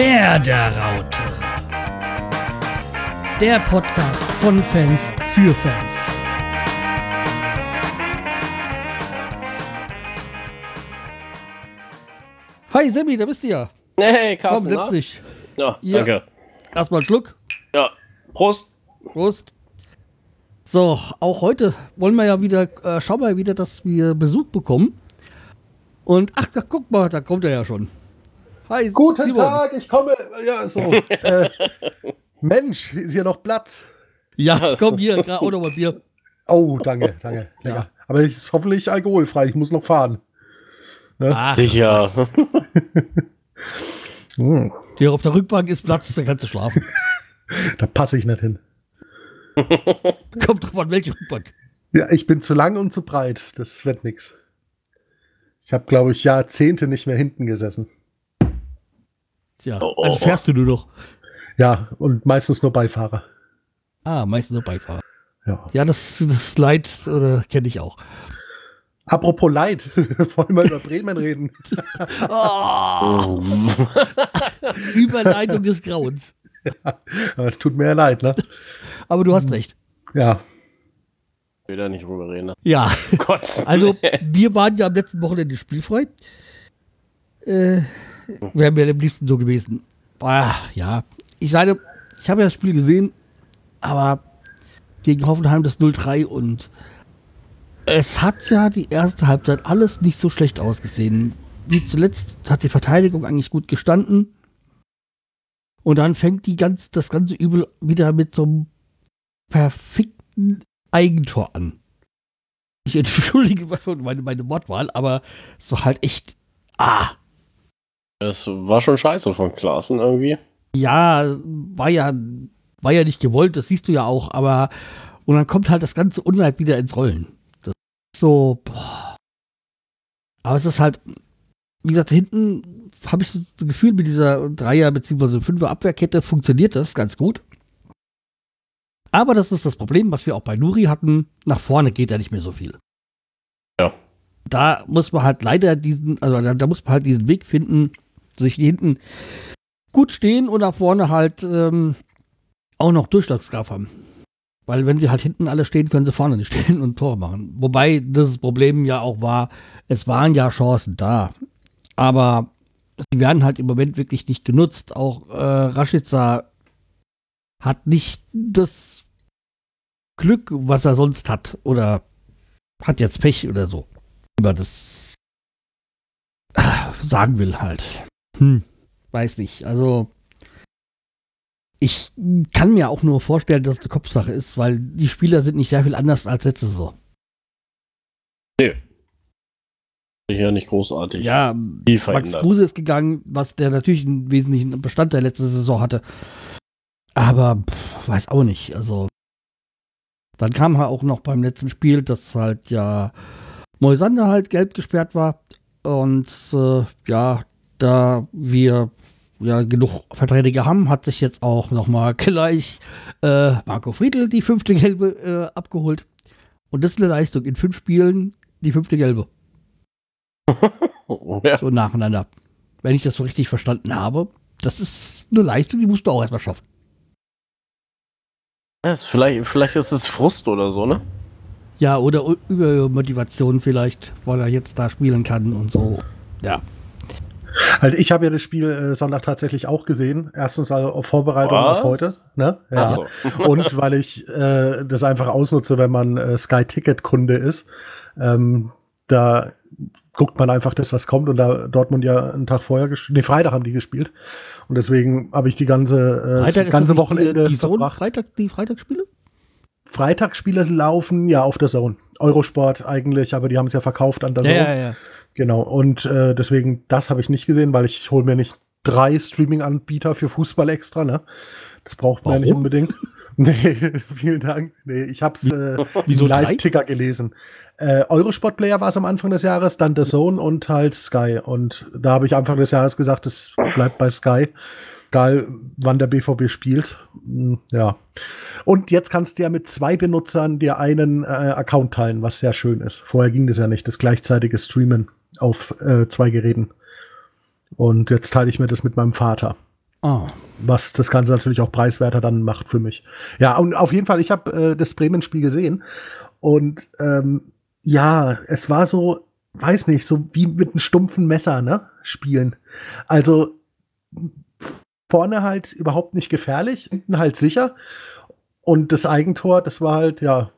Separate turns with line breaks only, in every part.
Werderaute. Der Podcast von Fans für Fans. Hi Sammy, da bist du ja.
Hey,
Komm,
Carsten.
setz
na?
dich.
Ja,
Ja.
danke.
Erstmal einen Schluck.
Ja, Prost.
Prost. So, auch heute wollen wir ja wieder, äh, schauen wir wieder, dass wir Besuch bekommen. Und ach, da, guck mal, da kommt er ja schon. Hi,
Guten
Simon.
Tag, ich komme. Ja, so. äh, Mensch, ist hier noch Platz?
Ja, komm hier, gerade auch noch mal Bier.
Oh, danke, dange. Lecker. Aber es ist hoffentlich alkoholfrei. Ich muss noch fahren.
Ach,
Sicher.
Hm,
hier auf der Rückbank ist Platz, da kannst du schlafen.
da passe ich nicht hin.
Kommt drauf an, welche Rückbank.
Ja, ich bin zu lang und zu breit. Das wird nix. Ich habe, glaube ich, Jahrzehnte nicht mehr hinten gesessen.
Tja,
Oh, oh,
also fährst du nur noch.
Ja, und meistens nur Beifahrer.
Ah, meistens nur Beifahrer.
Ja.
Ja, das, das Leid äh, kenne ich auch.
Apropos Leid, wollen wir über Bremen reden?
Oh, Überleitung des Grauens.
Aber Tut mir ja leid, ne?
Aber du hast recht.
Ja.
Ich will da nicht drüber reden. ne?
Ja,
Oh Gott.
also wir waren ja am letzten Wochenende spielfrei. Äh, Wäre mir am liebsten so gewesen. Ach, ja. Ich sage, ich habe ja das Spiel gesehen, aber gegen Hoffenheim das 0-3 und es hat ja die erste Halbzeit alles nicht so schlecht ausgesehen. Wie zuletzt hat die Verteidigung eigentlich gut gestanden. Und dann fängt die ganz, das ganze Übel wieder mit so einem perfekten Eigentor an. Ich entschuldige meine, meine Wortwahl, aber es war halt echt. Ah,
Das war schon scheiße von Klaassen irgendwie.
ja, war ja, war ja nicht gewollt, das siehst du ja auch, aber und dann kommt halt das ganze Unleid wieder ins Rollen. Das ist so, boah. Aber es ist halt, wie gesagt, hinten habe ich das Gefühl, mit dieser Dreier- bzw. Fünfer Abwehrkette funktioniert das ganz gut. Aber das ist das Problem, was wir auch bei Nuri hatten. Nach vorne geht da nicht mehr so viel.
Ja.
Da muss man halt leider diesen, also da, da muss man halt diesen Weg finden, sich hinten gut stehen und nach vorne halt ähm, auch noch Durchschlagskraft haben. Weil wenn sie halt hinten alle stehen, können sie vorne nicht stehen und Tor machen. Wobei das Problem ja auch war, es waren ja Chancen da. Aber sie werden halt im Moment wirklich nicht genutzt. Auch äh, Rashica hat nicht das Glück, was er sonst hat. Oder hat jetzt Pech oder so. Man das sagen will halt. Hm, weiß nicht. Also ich kann mir auch nur vorstellen, dass es eine Kopfsache ist, weil die Spieler sind nicht sehr viel anders als letzte Saison.
Sicher nicht großartig.
Ja,
Viel
Max. Kruse ist gegangen, was der natürlich einen wesentlichen Bestandteil letzte Saison hatte. Aber pff, weiß auch nicht. Also dann kam halt auch noch beim letzten Spiel, dass halt ja Moisander halt gelb gesperrt war. Und äh, ja, da wir ja genug Verträge haben, hat sich jetzt auch nochmal gleich äh, Marco Friedl die fünfte gelbe äh, abgeholt. Und das ist eine Leistung. In fünf Spielen die fünfte gelbe.
Ja.
So nacheinander. Wenn ich das so richtig verstanden habe. Das ist eine Leistung, die musst du auch erstmal schaffen.
Das ist vielleicht, vielleicht ist es Frust oder so, ne?
Ja, oder u- Übermotivation vielleicht, weil er jetzt da spielen kann und so. Ja.
Halt, ich habe ja das Spiel äh, Sonntag tatsächlich auch gesehen. Erstens also auf Vorbereitung
Was?
auf heute. Ne? Ja.
Ach so.
Und weil ich äh, das einfach ausnutze, wenn man äh, Sky Ticket Kunde ist. Ähm, da guckt man einfach das, was kommt. Und da Dortmund ja einen Tag vorher gespielt, nee, Freitag haben die gespielt. Und deswegen habe ich die ganze, äh,
Freitag
das
ist
ganze Wochenende
die, die
verbracht.
Freitag, die Freitagsspiele?
Freitagsspiele laufen ja auf der Zone. Eurosport eigentlich, aber die haben es ja verkauft an der Zone.
ja, ja.
Genau, und äh, deswegen, das habe ich nicht gesehen, weil ich hole mir nicht drei Streaming-Anbieter für Fußball extra, ne? Das braucht man ja nicht
Warum?
unbedingt. Nee, vielen Dank. Nee, ich habe es äh,
wieso?
Live-Ticker gelesen. Äh, Eurosport-Player war es am Anfang des Jahres, dann The Zone und halt Sky. Und da habe ich Anfang des Jahres gesagt, es bleibt bei Sky. Egal, wann der BVB spielt. Hm, Ja. Und jetzt kannst du ja mit zwei Benutzern dir einen äh, Account teilen, was sehr schön ist. Vorher ging das ja nicht, das gleichzeitige Streamen auf äh, zwei Geräten. Und jetzt teile ich mir das mit meinem Vater.
Oh.
Was das Ganze natürlich auch preiswerter dann macht für mich. Ja, und auf jeden Fall, ich habe äh, das Bremen-Spiel gesehen. Und ähm, ja, es war so, weiß nicht, so wie mit einem stumpfen Messer, ne? Spielen. Also vorne halt überhaupt nicht gefährlich, hinten halt sicher. Und das Eigentor, das war halt, ja,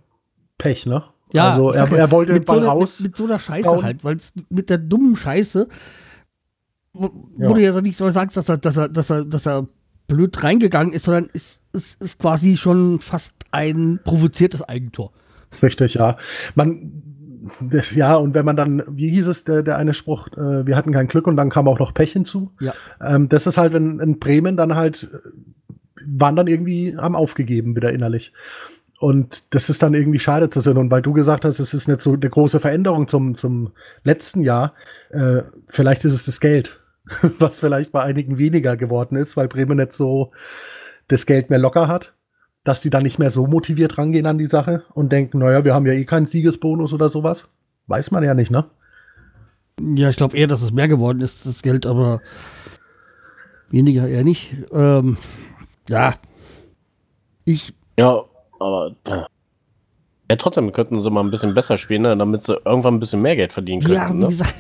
Pech, ne?
Ja,
also er, er wollte
mit so, einer,
raus.
mit, mit so einer Scheiße
rauen.
halt, weil es mit der dummen Scheiße, wo,
Ja.
wo du ja nicht so sagst, dass er, dass er, dass er, dass er blöd reingegangen ist, sondern es ist, ist quasi schon fast ein provoziertes Eigentor.
Richtig, ja. Man, ja, und wenn man dann, wie hieß es, der, der eine Spruch, äh, wir hatten kein Glück und dann kam auch noch Pech hinzu.
Ja.
Ähm, das ist halt, wenn in Bremen dann halt, äh, waren dann irgendwie, haben aufgegeben wieder innerlich. Und das ist dann irgendwie schade zu sehen. Und weil du gesagt hast, es ist nicht so eine große Veränderung zum, zum letzten Jahr, äh, vielleicht ist es das Geld, was vielleicht bei einigen weniger geworden ist, weil Bremen nicht so das Geld mehr locker hat, dass die dann nicht mehr so motiviert rangehen an die Sache und denken, naja, wir haben ja eh keinen Siegesbonus oder sowas. Weiß man ja nicht, ne?
Ja, ich glaube eher, dass es mehr geworden ist, das Geld, aber weniger eher nicht. Ähm, ja. Ich,
Ja, aber. Ja, trotzdem könnten sie mal ein bisschen besser spielen, ne, damit sie irgendwann ein bisschen mehr Geld verdienen können.
ja, wie
ne?
gesagt,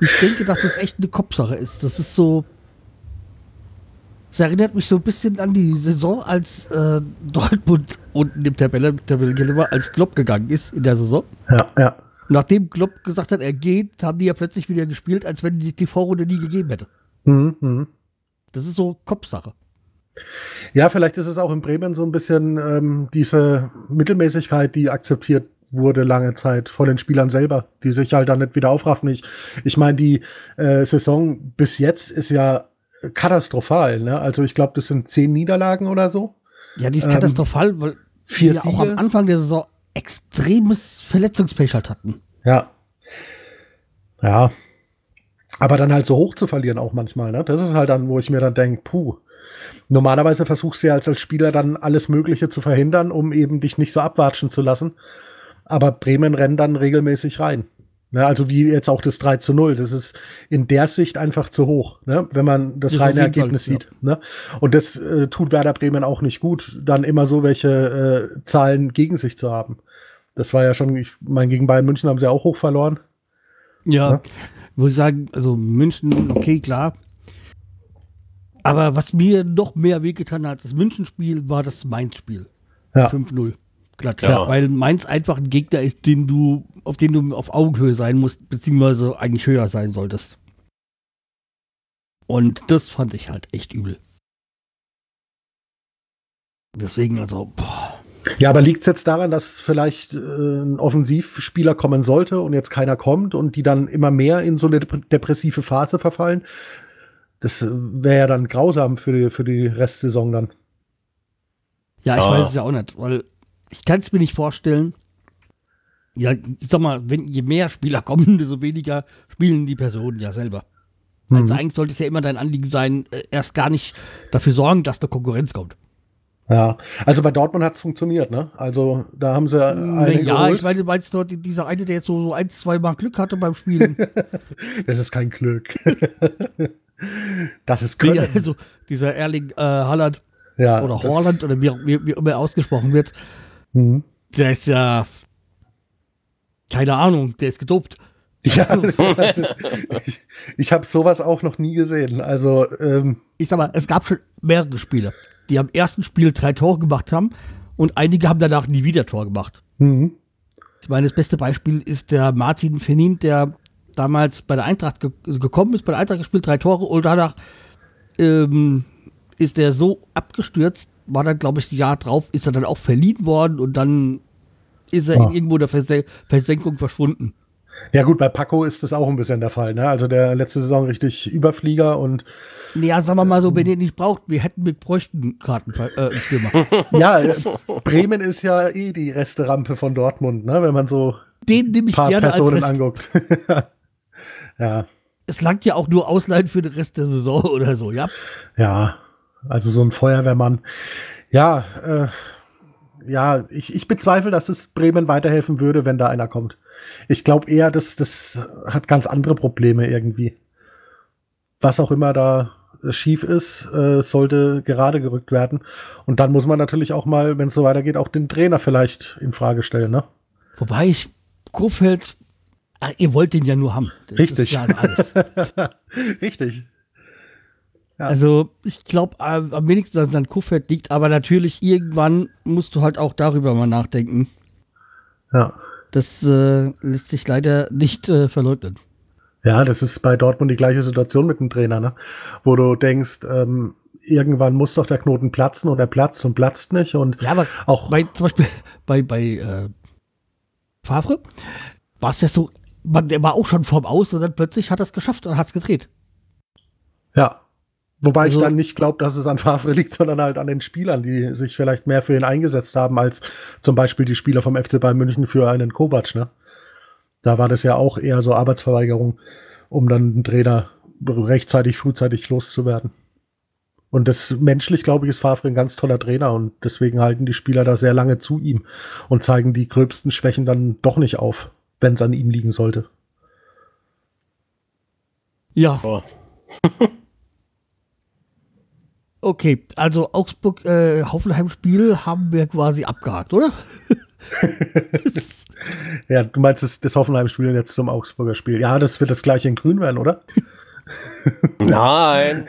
ich denke, dass das echt eine Kopfsache ist. Das ist so. Es erinnert mich so ein bisschen an die Saison, als äh, Dortmund unten im Tabelle, Tabellenkeller als Klopp gegangen ist in der Saison.
Ja, ja.
Nachdem Klopp gesagt hat, er geht, haben die ja plötzlich wieder gespielt, als wenn die die Vorrunde nie gegeben hätte.
Mhm, mhm.
Das ist so Kopfsache.
Ja, vielleicht ist es auch in Bremen so ein bisschen ähm, diese Mittelmäßigkeit, die akzeptiert wurde lange Zeit von den Spielern selber, die sich halt dann nicht wieder aufraffen. Ich, ich meine, die äh, Saison bis jetzt ist ja katastrophal. Ne? Also ich glaube, das sind zehn Niederlagen oder so.
Ja, die ist
Ähm,
katastrophal, weil wir auch am
Siege.
Anfang der Saison extremes Verletzungspech halt hatten.
Ja. Ja. Aber dann halt so hoch zu verlieren auch manchmal, ne? Das ist halt dann, wo ich mir dann denke, puh. Normalerweise versuchst du ja als, als Spieler dann alles Mögliche zu verhindern, um eben dich nicht so abwatschen zu lassen. Aber Bremen rennt dann regelmäßig rein. Ne, also wie jetzt auch das 3 zu 0. Das ist in der Sicht einfach zu hoch, ne, wenn man das
Das
reine
jeden Fall,
Ergebnis
ja.
sieht. Ne? Und das äh, tut Werder Bremen auch nicht gut, dann immer so welche äh, Zahlen gegen sich zu haben. Das war ja schon, ich meine, gegen Bayern München haben sie auch hoch verloren.
Ja,
Ja.
würde ich sagen, also München, okay, klar. Aber was mir noch mehr wehgetan hat, das München-Spiel war das Mainz-Spiel.
Ja.
5-0. Klatsch.
Ja.
Weil Mainz einfach ein Gegner ist, den du, auf den du auf Augenhöhe sein musst, beziehungsweise eigentlich höher sein solltest. Und das fand ich halt echt übel. Deswegen, also, boah.
Ja, aber liegt es jetzt daran, dass vielleicht äh, ein Offensivspieler kommen sollte und jetzt keiner kommt und die dann immer mehr in so eine dep- depressive Phase verfallen? Das wäre ja dann grausam für die, für die Restsaison dann.
Ja, ich
Ja.
weiß es ja auch nicht, weil ich kann es mir nicht vorstellen. Ja, ich sag mal, wenn je mehr Spieler kommen, desto weniger spielen die Personen ja selber. Also
Mhm.
eigentlich sollte es ja immer dein Anliegen sein, äh, erst gar nicht dafür sorgen, dass eine Konkurrenz kommt.
Ja, also bei Dortmund hat es funktioniert, ne? Also da haben sie eine
ja,
geholt.
ich meine, du meinst dieser eine, der jetzt so, so ein, zwei Mal Glück hatte beim Spielen.
Das ist kein Glück. das ist
Nee,
Können.
also dieser Erling äh, Haaland
ja,
oder Haaland oder wie, wie, wie immer er ausgesprochen wird,
Mhm.
der ist ja keine Ahnung, der ist gedopt.
Ja, ist, ich, ich habe sowas auch noch nie gesehen. Also, ähm,
ich sag mal, es gab schon mehrere Spiele, die am ersten Spiel drei Tore gemacht haben und einige haben danach nie wieder Tor gemacht.
mhm.
Ich meine, das beste Beispiel ist der Martin Fenin, der damals bei der Eintracht ge gekommen ist, bei der Eintracht gespielt, drei Tore und danach ähm, ist er so abgestürzt, war dann, glaube ich, ein Jahr drauf, ist er dann auch verliehen worden und dann ist er
Ah.
irgendwo in der Verse Versenkung verschwunden.
ja gut, bei Paco ist das auch ein bisschen der Fall. Ne? Also der letzte Saison richtig Überflieger und
Ja, sagen wir mal so, wenn ihr nicht braucht, wir hätten mit bräuchten Karten äh, einen Stürmer.
ja, äh, Bremen ist ja eh die Resterampe von Dortmund, ne? wenn man so
Den nehme ich
paar
gerne als
Personen
Rest.
anguckt. ja,
Es langt ja auch nur Ausleihen für den Rest der Saison oder so, ja.
ja, also so ein Feuerwehrmann. Ja, äh, ja, ich, ich bezweifle, dass es Bremen weiterhelfen würde, wenn da einer kommt. Ich glaube eher, dass das hat ganz andere Probleme irgendwie. Was auch immer da schief ist, äh, sollte gerade gerückt werden. Und dann muss man natürlich auch mal, wenn es so weitergeht, auch den Trainer vielleicht in Frage stellen, ne?
Wobei ich Kofeld, ah, ihr wollt den ja nur haben. Das
Richtig.
Ist ja alles.
Richtig. Ja.
Also ich glaube, am wenigsten an Kofeld liegt, aber natürlich irgendwann musst du halt auch darüber mal nachdenken.
Ja.
Das äh, lässt sich leider nicht äh, verleugnen.
Ja, das ist bei Dortmund die gleiche Situation mit dem Trainer, ne? Wo du denkst, ähm, irgendwann muss doch der Knoten platzen und er platzt und platzt nicht. Und
Ja, aber
auch
bei zum Beispiel bei, bei äh, Favre war es ja so, man, der war auch schon vorm Aus und dann plötzlich hat er es geschafft und hat es gedreht.
Ja. Wobei ich
Also-
dann nicht glaube, dass es an Favre liegt, sondern halt an den Spielern, die sich vielleicht mehr für ihn eingesetzt haben, als zum Beispiel die Spieler vom FC Bayern München für einen Kovac. Ne? Da war das ja auch eher so Arbeitsverweigerung, um dann den Trainer rechtzeitig, frühzeitig loszuwerden. Und das menschlich, glaube ich, ist Favre ein ganz toller Trainer und deswegen halten die Spieler da sehr lange zu ihm und zeigen die gröbsten Schwächen dann doch nicht auf, wenn es an ihm liegen sollte.
Ja,
Oh.
okay. Also Augsburg, äh, Hoffenheim-Spiel haben wir quasi abgehakt, oder?
Ja, du meinst das, das Hoffenheim-Spiel jetzt zum Augsburger Spiel. Ja, das wird das gleiche in Grün werden, oder?
Nein.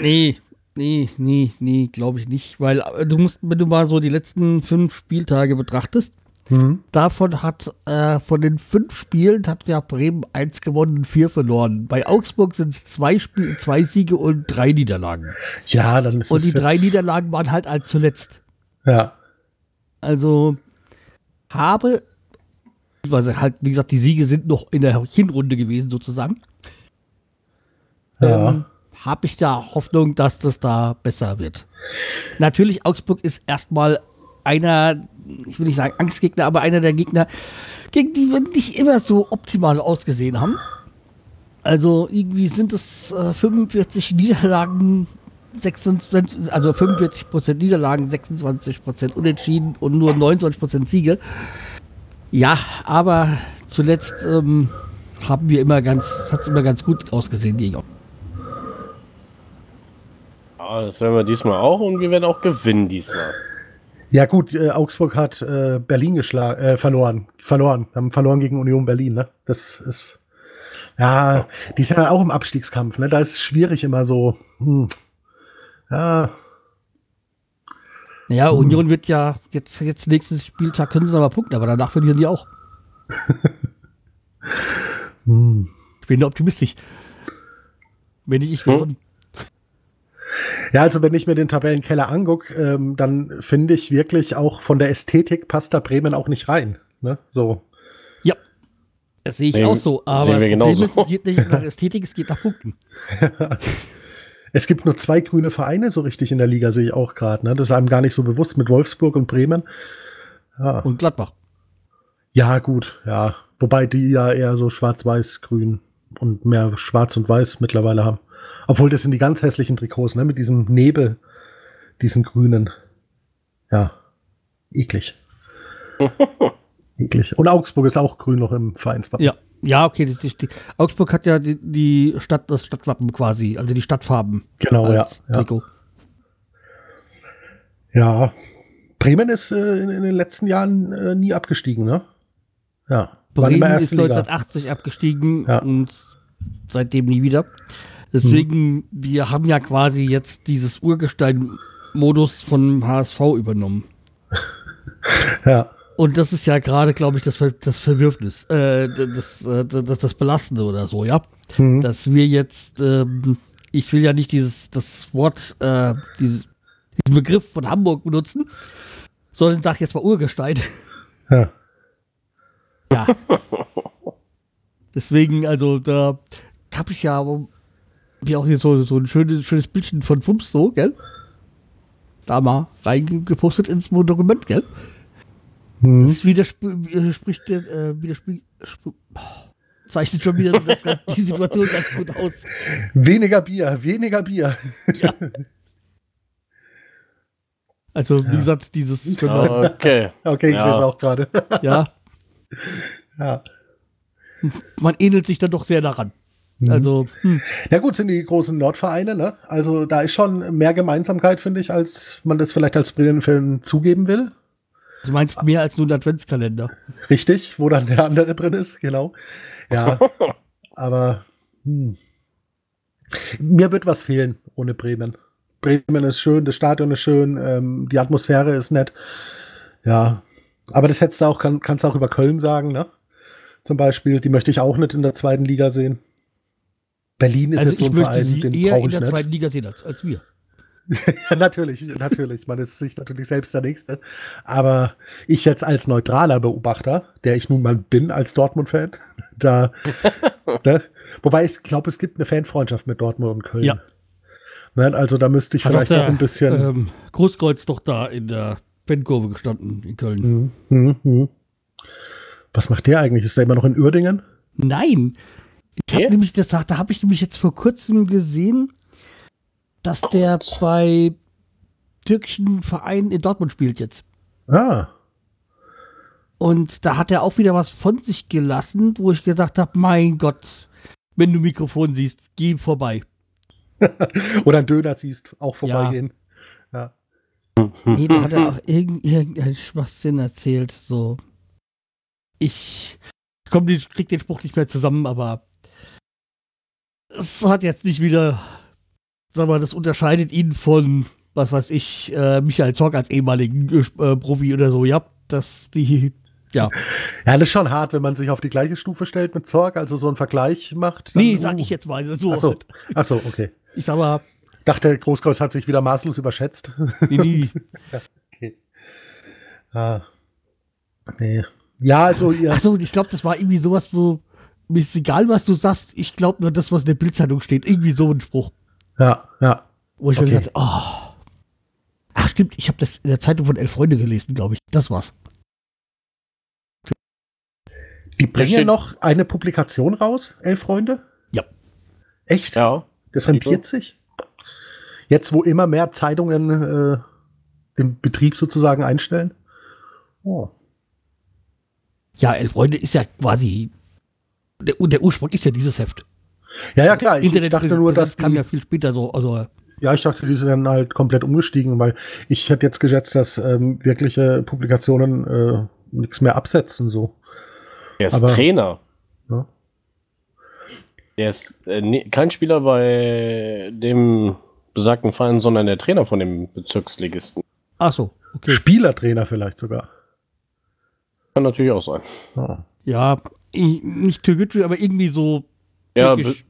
Nee, nee, nee, nee, glaube ich nicht. Weil äh, du musst, wenn du mal so die letzten fünf Spieltage betrachtest,
Mhm.
davon hat äh, von den fünf Spielen hat ja Bremen eins gewonnen und vier verloren. Bei Augsburg sind es zwei, Spiel, zwei Siege und drei Niederlagen.
Ja, dann ist
Und die drei Niederlagen waren halt als zuletzt.
Ja,
Also habe, also halt, wie gesagt, die Siege sind noch in der Hinrunde gewesen sozusagen.
ja.
ähm, habe ich da Hoffnung, dass das da besser wird. Natürlich, Augsburg ist erstmal einer, ich will nicht sagen Angstgegner, aber einer der Gegner, gegen die wir nicht immer so optimal ausgesehen haben. Also irgendwie sind es äh, 45 Niederlagen, 26, also 45% Niederlagen, 26% Unentschieden und nur 29% Siege. Ja, aber zuletzt ähm, haben wir immer ganz, hat es immer ganz gut ausgesehen gegen.
Ja, das werden wir diesmal auch und wir werden auch gewinnen diesmal.
Ja gut, äh, Augsburg hat äh, Berlin geschlagen, äh, verloren. Verloren. Haben verloren gegen Union Berlin, ne? Das ist. Ja, die sind ja auch im Abstiegskampf, ne? Da ist es schwierig immer so. Hm. Ja,
Ja, Union wird ja jetzt, jetzt nächstes Spieltag können sie aber punkten, aber danach verlieren die auch.
hm.
Ich bin optimistisch. Wenn nicht ich
Hm.
Ja, also wenn ich mir den Tabellenkeller angucke, ähm, dann finde ich wirklich auch von der Ästhetik passt da Bremen auch nicht rein. Ne? So.
Ja. Das sehe ich
Sehen-
auch so. Aber das Problem ist, es geht nicht nach Ästhetik, es geht nach Punkten.
Es gibt nur zwei grüne Vereine so richtig in der Liga, sehe ich auch gerade. Ne? Das ist einem gar nicht so bewusst mit Wolfsburg und Bremen. Ja,
Und Gladbach.
ja gut, ja. Wobei die ja eher so schwarz-weiß-grün und mehr schwarz und weiß mittlerweile haben. Obwohl das sind die ganz hässlichen Trikots, ne? Mit diesem Nebel, diesen grünen. Ja, eklig. eklig. Und Augsburg ist auch grün noch im Vereinswappen.
Ja. Ja, okay. Das ist die, Augsburg hat ja die, die Stadt, das Stadtwappen quasi, also die Stadtfarben
Genau, ja.
als
Ja.
Trikot.
ja. Bremen ist äh, in, in den letzten Jahren äh, nie abgestiegen, ne? Ja.
Bremen ist
Liga.
1980 abgestiegen
Ja.
und seitdem nie wieder. Deswegen, wir haben ja quasi jetzt dieses Urgestein-Modus von HSV übernommen.
Ja.
Und das ist ja gerade, glaube ich, das, Ver das Verwürfnis, äh, das, äh, das, das Belastende oder so, ja.
Mhm.
Dass wir jetzt, ähm, ich will ja nicht dieses, das Wort, äh, dieses, diesen Begriff von Hamburg benutzen, sondern sag jetzt mal Urgestein.
ja.
Ja. Deswegen, also da habe ich ja wie auch hier so, so ein schönes, schönes Bildchen von Fumps so, gell? Da mal reingepostet ins Dokument, gell?
Mhm.
Das widerspricht, äh, widerspricht, sp- zeichnet schon wieder das, die Situation ganz gut aus.
Weniger Bier, weniger Bier.
Also, wie gesagt, dieses, man,
Okay.
Okay, ich
Ja.
sehe es auch gerade.
ja,
ja.
man ähnelt sich dann doch sehr daran.
Mhm.
Also, hm.
Ja gut, sind die großen Nordvereine, ne? Also da ist schon mehr Gemeinsamkeit, finde ich, als man das vielleicht als Bremen-Fan zugeben will.
du meinst mehr als nur ein Adventskalender.
Richtig, wo dann der andere drin ist, genau. Ja, aber hm. mir wird was fehlen ohne Bremen. Bremen ist schön, das Stadion ist schön, ähm, die Atmosphäre ist nett. Ja, aber das hättest du auch, kann, kannst du auch über Köln sagen, ne? Zum Beispiel, die möchte ich auch nicht in der zweiten Liga sehen. Berlin ist
Also
jetzt so ein
möchte
Verein,
sie
den
eher in der
nicht.
zweiten Liga sehen als, als wir.
Ja, natürlich, natürlich. Man ist sich natürlich selbst der Nächste. Aber ich jetzt als neutraler Beobachter, der ich nun mal bin als Dortmund-Fan, da, ne? wobei ich glaube, es gibt eine Fanfreundschaft mit Dortmund und Köln.
Ja.
Ne? Also da müsste ich
Hat
vielleicht noch ein bisschen.
Ähm, Großkreuz doch da in der Fankurve gestanden in Köln.
Hm, hm, hm. Was macht der eigentlich? Ist der immer noch in Uerdingen?
Nein. Ich habe nämlich das, da habe ich nämlich jetzt vor kurzem gesehen, dass der bei türkischen Vereinen in Dortmund spielt jetzt.
Ah,
Und da hat er auch wieder was von sich gelassen, wo ich gesagt habe, mein Gott, wenn du Mikrofon siehst, geh vorbei.
oder ein Döner siehst, auch vorbeigehen. Ja.
Nee, da hat er auch irgend, irgendeinen Schwachsinn erzählt. So. Ich komm, den, krieg den Spruch nicht mehr zusammen, aber es hat jetzt nicht wieder, sag mal, das unterscheidet ihn von, was weiß ich, äh, Michael Zorc als ehemaligen äh, Profi oder so. Ja, dass die, ja.
ja, das ist schon hart, wenn man sich auf die gleiche Stufe stellt mit Zorg, also so einen Vergleich macht.
Nee,
dann-
sag ich jetzt mal so.
Ach so,
halt.
ach so, okay.
Ich sag mal,
Dachte, Großkreuz hat sich wieder maßlos überschätzt.
nee, nee.
Okay. Ah. Nee. Ja, also ihr.
Achso, ich glaube, das war irgendwie sowas, wo mir ist egal, was du sagst, ich glaube nur das, was in der Bildzeitung steht. Irgendwie so ein Spruch.
Ja, ja.
Wo ich mir
Okay.
gesagt habe, oh. Ach stimmt, ich habe das in der Zeitung von Elf Freunde gelesen, glaube ich. Das war's.
Die bringen noch eine Publikation raus, Elf Freunde?
Ja.
Echt?
Ja.
Das rentiert sich? Jetzt, wo immer mehr Zeitungen äh, den Betrieb sozusagen einstellen? Oh.
Ja, Elf Freunde ist ja quasi. Der, der Ursprung ist ja dieses Heft.
Ja, ja, klar. Ich, ich
Internet
dachte nur, dass
kam ja viel später so. Also,
ja, ich dachte, die sind dann halt komplett umgestiegen, weil ich hätte jetzt geschätzt, dass ähm, wirkliche Publikationen äh, nichts mehr absetzen, so.
Der ist
Aber-
Trainer.
Ja.
Der ist äh, nee, kein Spieler bei dem besagten Verein, sondern der Trainer von dem Bezirksligisten.
ach so, okay.
Spielertrainer vielleicht sogar.
Kann natürlich auch sein.
Oh.
Ja, ich, nicht Türkgücü, aber irgendwie so.
Ja,
türkisch.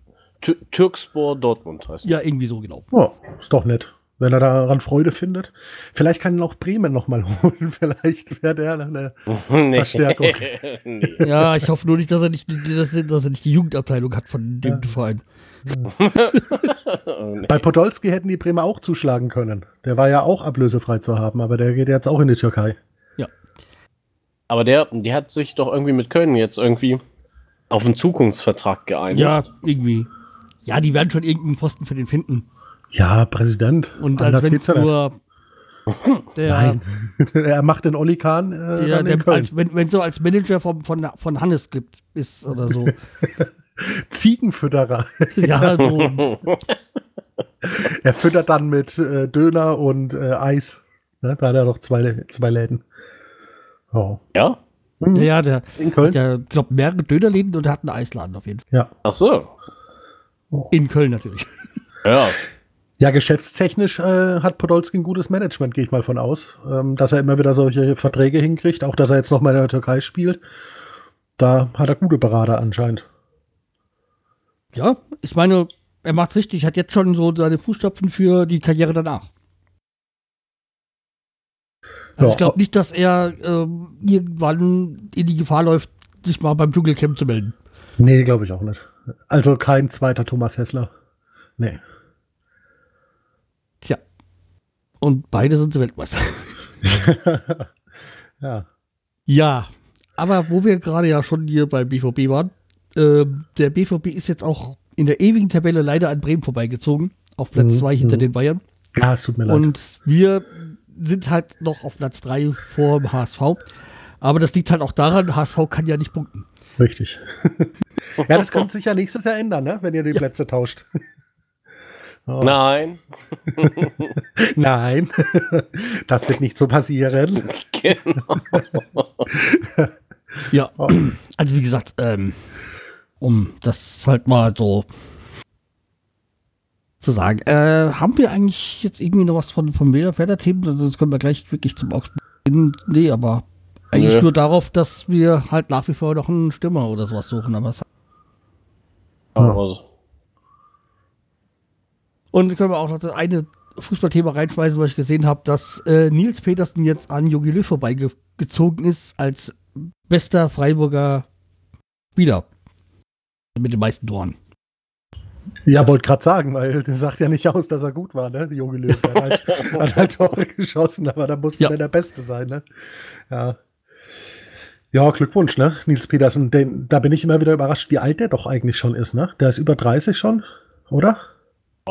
Türkspor Dortmund heißt
Ja, irgendwie so, genau.
Oh, ist doch nett. Wenn er daran Freude findet. Vielleicht kann ihn auch Bremen nochmal holen. Vielleicht wäre der eine.
nee.
Verstärkung.
nee.
Ja, ich hoffe nur nicht, dass er nicht, die- dass er, dass er nicht die Jugendabteilung hat von dem Verein.
Oh, nee.
Bei Podolski hätten die Bremer auch zuschlagen können. Der war ja auch ablösefrei zu haben, aber der geht jetzt auch in die Türkei.
Aber der, der hat sich doch irgendwie mit Köln jetzt irgendwie auf einen Zukunftsvertrag geeinigt.
Ja, irgendwie. Ja, die werden schon irgendeinen Pfosten für den finden.
Ja, Präsident.
Und als wenn es nur der,
Nein. er macht den Olli Kahn äh,
der,
dann
der
in Köln.
als, wenn wenn so als Manager vom, von, von Hannes gibt, ist oder so.
Ziegenfütterer.
ja, so.
er füttert dann mit äh, Döner und äh, Eis. Ne? Da hat er noch zwei, zwei Läden. Oh.
ja?
Mhm.
Ja, ja, der,
In Köln?
der glaubt mehrere Dönerläden und er hat einen Eisladen auf jeden Fall.
Ja.
Ach so.
In Köln natürlich.
Ja.
Ja, geschäftstechnisch äh, hat Podolski ein gutes Management, gehe ich mal von aus. Ähm, dass er immer wieder solche Verträge hinkriegt, auch dass er jetzt noch mal in der Türkei spielt. Da hat er gute Berater anscheinend.
Ja, ich meine, er macht's richtig, hat jetzt schon so seine Fußstapfen für die Karriere danach. Also ich glaube nicht, dass er ähm, irgendwann in die Gefahr läuft, sich mal beim Dschungelcamp zu melden.
Nee, glaube ich auch nicht. Also kein zweiter Thomas Hessler. Nee.
Tja. Und beide sind Weltmeister.
ja.
Ja, aber wo wir gerade ja schon hier beim BVB waren, ähm, der BVB ist jetzt auch in der ewigen Tabelle leider an Bremen vorbeigezogen, auf Platz
Mhm,
2 hinter
mhm.
den Bayern.
Ja, es tut mir leid.
Und wir sind halt noch auf Platz 3 vor dem HSV. Aber das liegt halt auch daran, HSV kann ja nicht punkten.
Richtig. Ja, das könnte sich ja nächstes Jahr ändern, ne? wenn ihr die Plätze tauscht.
Oh. Nein.
Nein, das wird nicht so passieren. Genau.
ja, also wie gesagt, ähm, um das halt mal so zu sagen. Äh, haben wir eigentlich jetzt irgendwie noch was von, von Wählerfelder-Themen? Also das können wir gleich wirklich zum Augsburg. Nee, aber eigentlich Nö. nur darauf, dass wir halt nach wie vor noch einen Stürmer oder sowas suchen. Aber das
ja.
Und können wir auch noch das eine Fußballthema reinschmeißen, weil ich gesehen habe, dass äh, Nils Petersen jetzt an Jogi Löw vorbeigezogen ist als bester Freiburger Spieler. Mit den meisten Toren.
Ja, wollte gerade sagen, weil das sagt ja nicht aus, dass er gut war, ne? Die Jogi Löw hat halt, hat halt Tore geschossen, aber da musste ja. er der Beste sein, ne? Ja. Ja, Glückwunsch, ne? Nils Petersen. Den, da bin ich immer wieder überrascht, wie alt der doch eigentlich schon ist, ne? Der ist über 30 schon, oder?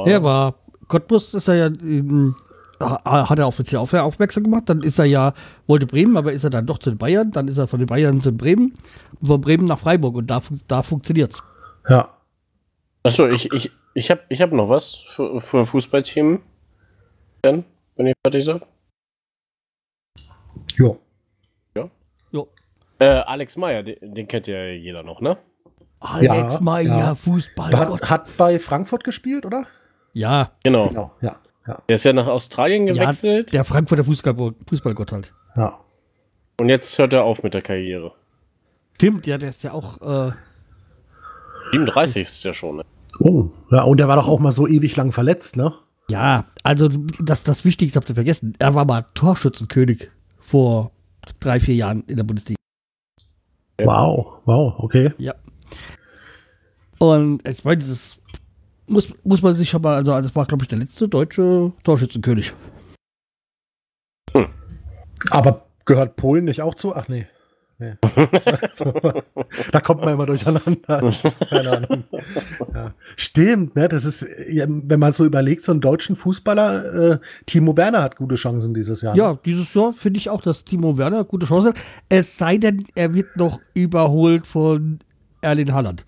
Er war, Cottbus ist er ja, ähm, hat er offiziell auf, aufmerksam gemacht, dann ist er ja, wollte Bremen, aber ist er dann doch zu den Bayern, dann ist er von den Bayern zu Bremen, von Bremen nach Freiburg und da, da funktioniert's.
Ja.
Achso, ich, ich, ich habe ich hab noch was für, für Fußballteam. Dann, wenn ihr fertig seid.
Jo.
Ja. Jo. Äh, Alex Meyer, den, den, kennt ja jeder noch, ne?
Alex ja, Meyer, ja. Fußball.
Hat, hat, bei Frankfurt gespielt, oder?
Ja.
Genau. genau. Ja, ja. Der ist ja nach Australien gewechselt.
Ja, der Frankfurter Fußball, Fußballgott halt.
Ja.
Und jetzt hört er auf mit der Karriere.
Stimmt, ja, der ist ja auch. Äh,
37 ist ja schon, ne?
Oh, ja, und der war doch auch mal so ewig lang verletzt, ne?
Ja, also das, das Wichtigste habt ihr vergessen. Er war mal Torschützenkönig vor drei, vier Jahren in der Bundesliga.
Wow, wow, okay.
Ja. Und ich meine, das muss, muss man sich schon mal, also, das war, glaube ich, der letzte deutsche Torschützenkönig.
Hm. Aber gehört Polen nicht auch zu? Ach nee. Nee. also, da kommt man immer durcheinander. Keine Ahnung. Ja. Stimmt, ne? Das ist, wenn man so überlegt, so einen deutschen Fußballer, äh, Timo Werner hat gute Chancen dieses Jahr.
Ne? Ja, dieses Jahr finde ich auch, dass Timo Werner gute Chancen hat. Es sei denn, er wird noch überholt von Erling Haaland.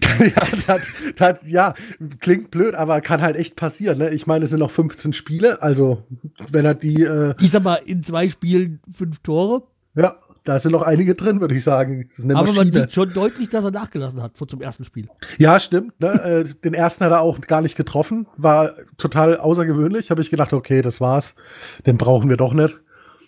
ja, das, das, ja, klingt blöd, aber kann halt echt passieren. Ne? Ich meine, es sind noch 15 Spiele, also wenn er die. Äh,
ich sag mal, in zwei Spielen fünf Tore.
Ja, da sind noch einige drin, würde ich sagen.
aber Maschine. man sieht schon deutlich, dass er nachgelassen hat vor zum ersten Spiel.
Ja, stimmt. Ne? Äh, den ersten hat er auch gar nicht getroffen. War total außergewöhnlich. Habe ich gedacht, okay, das war's. Den brauchen wir doch nicht.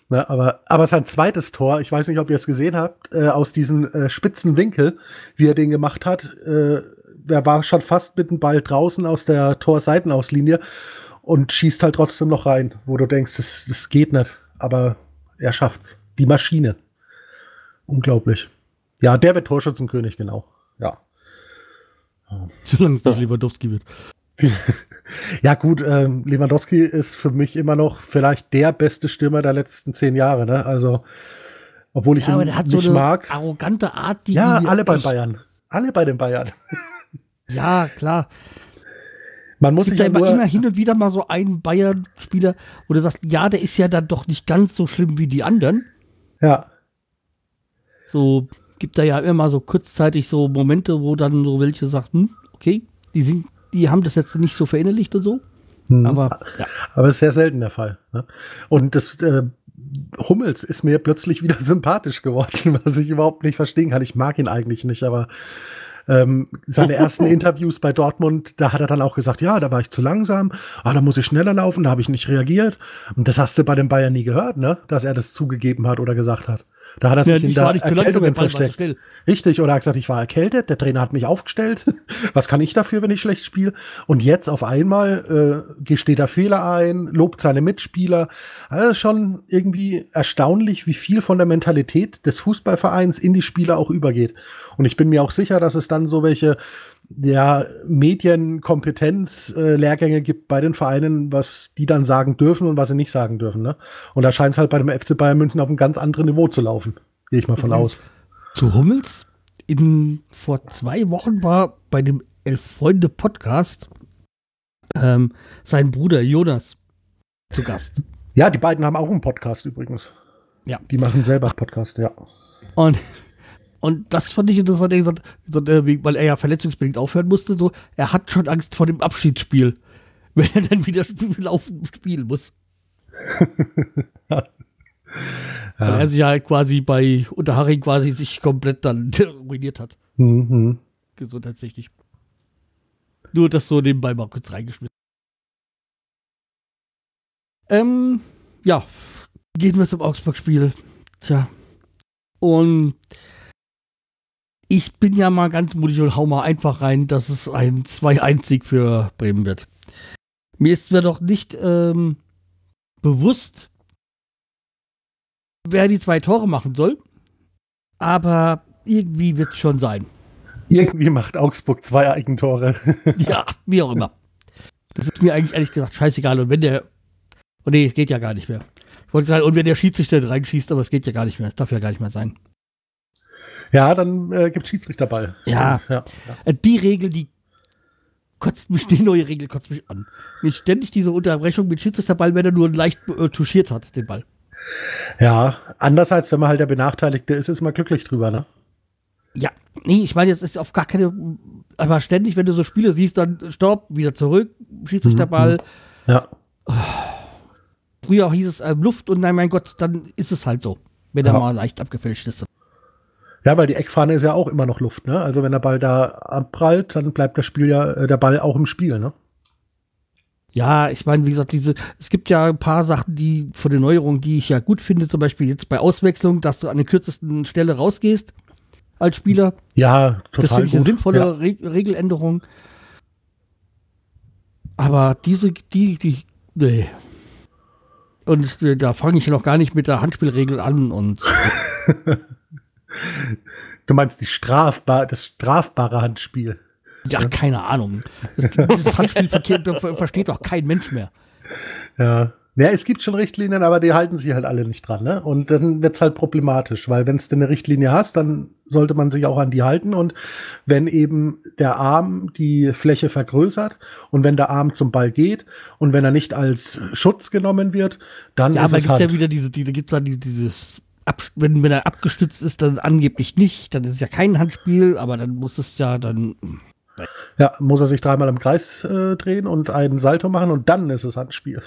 Ne, aber, aber sein zweites Tor, ich weiß nicht, ob ihr es gesehen habt, äh, aus diesem äh, spitzen Winkel, wie er den gemacht hat, äh, er war schon fast mit dem Ball draußen aus der Torseitenauslinie und schießt halt trotzdem noch rein, wo du denkst, das, das geht nicht. Aber er schafft's. Die Maschine. Unglaublich. Ja, der wird Torschützenkönig, genau. Ja.
Solange es nicht Lewandowski wird.
Ja, gut, ähm, Lewandowski ist für mich immer noch vielleicht der beste Stürmer der letzten zehn Jahre, ne? Also, obwohl ich ja, ihn nicht so mag.
Arrogante Art, die.
Ja, alle bei Bayern. Alle bei den Bayern.
Ja, klar.
Man muss
sich ja immer, immer hin und wieder mal so einen Bayern-Spieler, wo du sagst, ja, der ist ja dann doch nicht ganz so schlimm wie die anderen.
Ja.
So gibt da ja immer so kurzzeitig so Momente, wo dann so welche sagten, hm, okay, die sind die haben das jetzt nicht so verinnerlicht und so.
Hm. Aber, ja. aber ist sehr selten der Fall. Ne? Und das äh, Hummels ist mir plötzlich wieder sympathisch geworden, was ich überhaupt nicht verstehen kann. Ich mag ihn eigentlich nicht, aber ähm, seine ersten Interviews bei Dortmund, da hat er dann auch gesagt, ja, da war ich zu langsam, ah, da muss ich schneller laufen, da habe ich nicht reagiert. Und das hast du bei den Bayern nie gehört, ne? Dass er das zugegeben hat oder gesagt hat. Da hat er sich ja, in der Erkältungen versteckt. Richtig, oder er hat gesagt, ich war erkältet, der Trainer hat mich aufgestellt. Was kann ich dafür, wenn ich schlecht spiele? Und jetzt auf einmal äh, gesteht er Fehler ein, lobt seine Mitspieler. Also schon irgendwie erstaunlich, wie viel von der Mentalität des Fußballvereins in die Spieler auch übergeht. Und ich bin mir auch sicher, dass es dann so welche ja, Medienkompetenz-Lehrgänge äh, gibt bei den Vereinen, was die dann sagen dürfen und was sie nicht sagen dürfen. Ne? Und da scheint es halt bei dem FC Bayern München auf einem ganz anderen Niveau zu laufen. Gehe ich mal von aus.
Zu Hummels, in, vor zwei Wochen war bei dem Elf Freunde Podcast ähm, sein Bruder Jonas zu Gast.
Ja, die beiden haben auch einen Podcast übrigens.
Ja.
Die machen selber Podcast, ja.
Und Und das fand ich interessant, er gesagt, äh, weil er ja verletzungsbedingt aufhören musste, so, er hat schon Angst vor dem Abschiedsspiel, wenn er dann wieder laufen spielen muss. ja. Weil er sich ja quasi bei Unterhaching quasi sich komplett dann ruiniert hat. Mhm. Gesundheitstechnisch. Nur das so nebenbei mal kurz reingeschmissen. Ähm, ja, gehen wir zum Augsburg-Spiel. Tja. Und ich bin ja mal ganz mutig und hau mal einfach rein, dass es ein 2-1-Sieg für Bremen wird. Mir ist zwar noch nicht ähm, bewusst, wer die zwei Tore machen soll, aber irgendwie wird es schon sein.
Irgendwie macht Augsburg zwei Eigentore.
ja, wie auch immer. Das ist mir eigentlich ehrlich gesagt scheißegal. Und wenn der. Oh nee, es geht ja gar nicht mehr. Ich wollte sagen, und wenn der Schiedsrichter reinschießt, aber es geht ja gar nicht mehr. Es darf ja gar nicht mehr sein.
Ja, dann äh, gibt Schiedsrichterball.
Ja. ja, ja. Äh, die Regel, die kotzt mich, die neue Regel kotzt mich an. Mit ständig diese Unterbrechung mit Schiedsrichterball, wenn er nur leicht äh, touchiert hat, den Ball.
Ja, anders als wenn man halt der Benachteiligte ist, ist man glücklich drüber, ne?
Ja, nee, ich meine, jetzt ist auf gar keine, aber ständig, wenn du so Spiele siehst, dann stopp, wieder zurück, schießt sich der mhm, Ball.
Mhm. Ja.
Früher hieß es äh, Luft und nein, mein Gott, dann ist es halt so, wenn ja. er mal leicht abgefälscht ist.
Ja, weil die Eckfahne ist ja auch immer noch Luft, ne? Also wenn der Ball da abprallt, dann bleibt das Spiel ja, äh, der Ball auch im Spiel, ne?
Ja, ich meine, wie gesagt, diese, es gibt ja ein paar Sachen, die von den Neuerungen, die ich ja gut finde, zum Beispiel jetzt bei Auswechslung, dass du an der kürzesten Stelle rausgehst als Spieler.
Ja,
total. Das finde ich eine sinnvolle ja. Re Regeländerung. Aber diese, die, die, nee. Und äh, da fange ich noch gar nicht mit der Handspielregel an und.
du meinst die strafbar, das strafbare Handspiel.
Ja, keine Ahnung. Das, dieses Handspiel versteht doch kein Mensch mehr.
Ja. Ja, es gibt schon Richtlinien, aber die halten sich halt alle nicht dran. Ne? Und dann wird es halt problematisch, weil wenn du eine Richtlinie hast, dann sollte man sich auch an die halten. Und wenn eben der Arm die Fläche vergrößert und wenn der Arm zum Ball geht und wenn er nicht als Schutz genommen wird, dann
ja, ist aber es gibt halt ja wieder diese, diese gibt's da dieses wenn, wenn er abgestützt ist, dann angeblich nicht, dann ist es ja kein Handspiel, aber dann muss es ja dann
ja, muss er sich dreimal im Kreis äh, drehen und einen Salto machen und dann ist es Handspiel.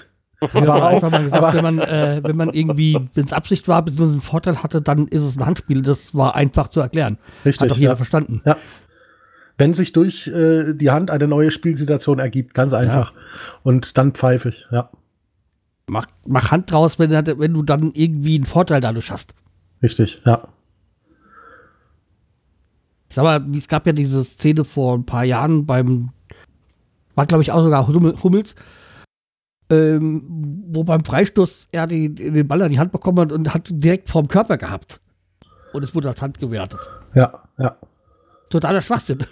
Ja, aber einfach mal gesagt, wenn man, äh, wenn man irgendwie, wenn es Absicht war, beziehungsweise einen Vorteil hatte, dann ist es ein Handspiel. Das war einfach zu erklären.
Richtig.
Hat doch jeder ja. verstanden.
Ja. Wenn sich durch äh, die Hand eine neue Spielsituation ergibt, ganz einfach. Ja. Und dann pfeife ich, ja.
Mach, mach Hand draus, wenn, wenn du dann irgendwie einen Vorteil dadurch hast.
Richtig, ja.
Ich sag mal, es gab ja diese Szene vor ein paar Jahren beim, war glaube ich auch sogar Hummels, ähm, wo beim Freistoß er die, den Ball an die Hand bekommen hat und hat direkt vorm Körper gehabt. Und es wurde als Hand gewertet.
Ja, ja.
Totaler Schwachsinn.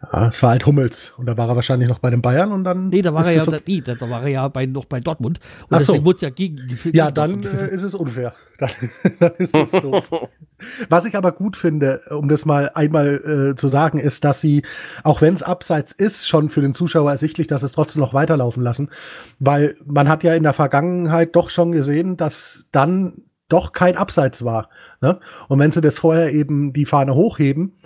Ja, es war halt Hummels. Und da war er wahrscheinlich noch bei den Bayern und dann.
Nee, da war er ja, so da, nee, da war er ja bei, noch bei Dortmund. Und Ach deswegen so. wurde es ja gegen
Ja, dann äh, ist es unfair. Dann, dann ist es doof. Was ich aber gut finde, um das mal einmal äh, zu sagen, ist, dass sie, auch wenn es abseits ist, schon für den Zuschauer ersichtlich, dass es trotzdem noch weiterlaufen lassen. Weil man hat ja in der Vergangenheit doch schon gesehen, dass dann doch kein Abseits war. Ne? Und wenn sie das vorher eben die Fahne hochheben,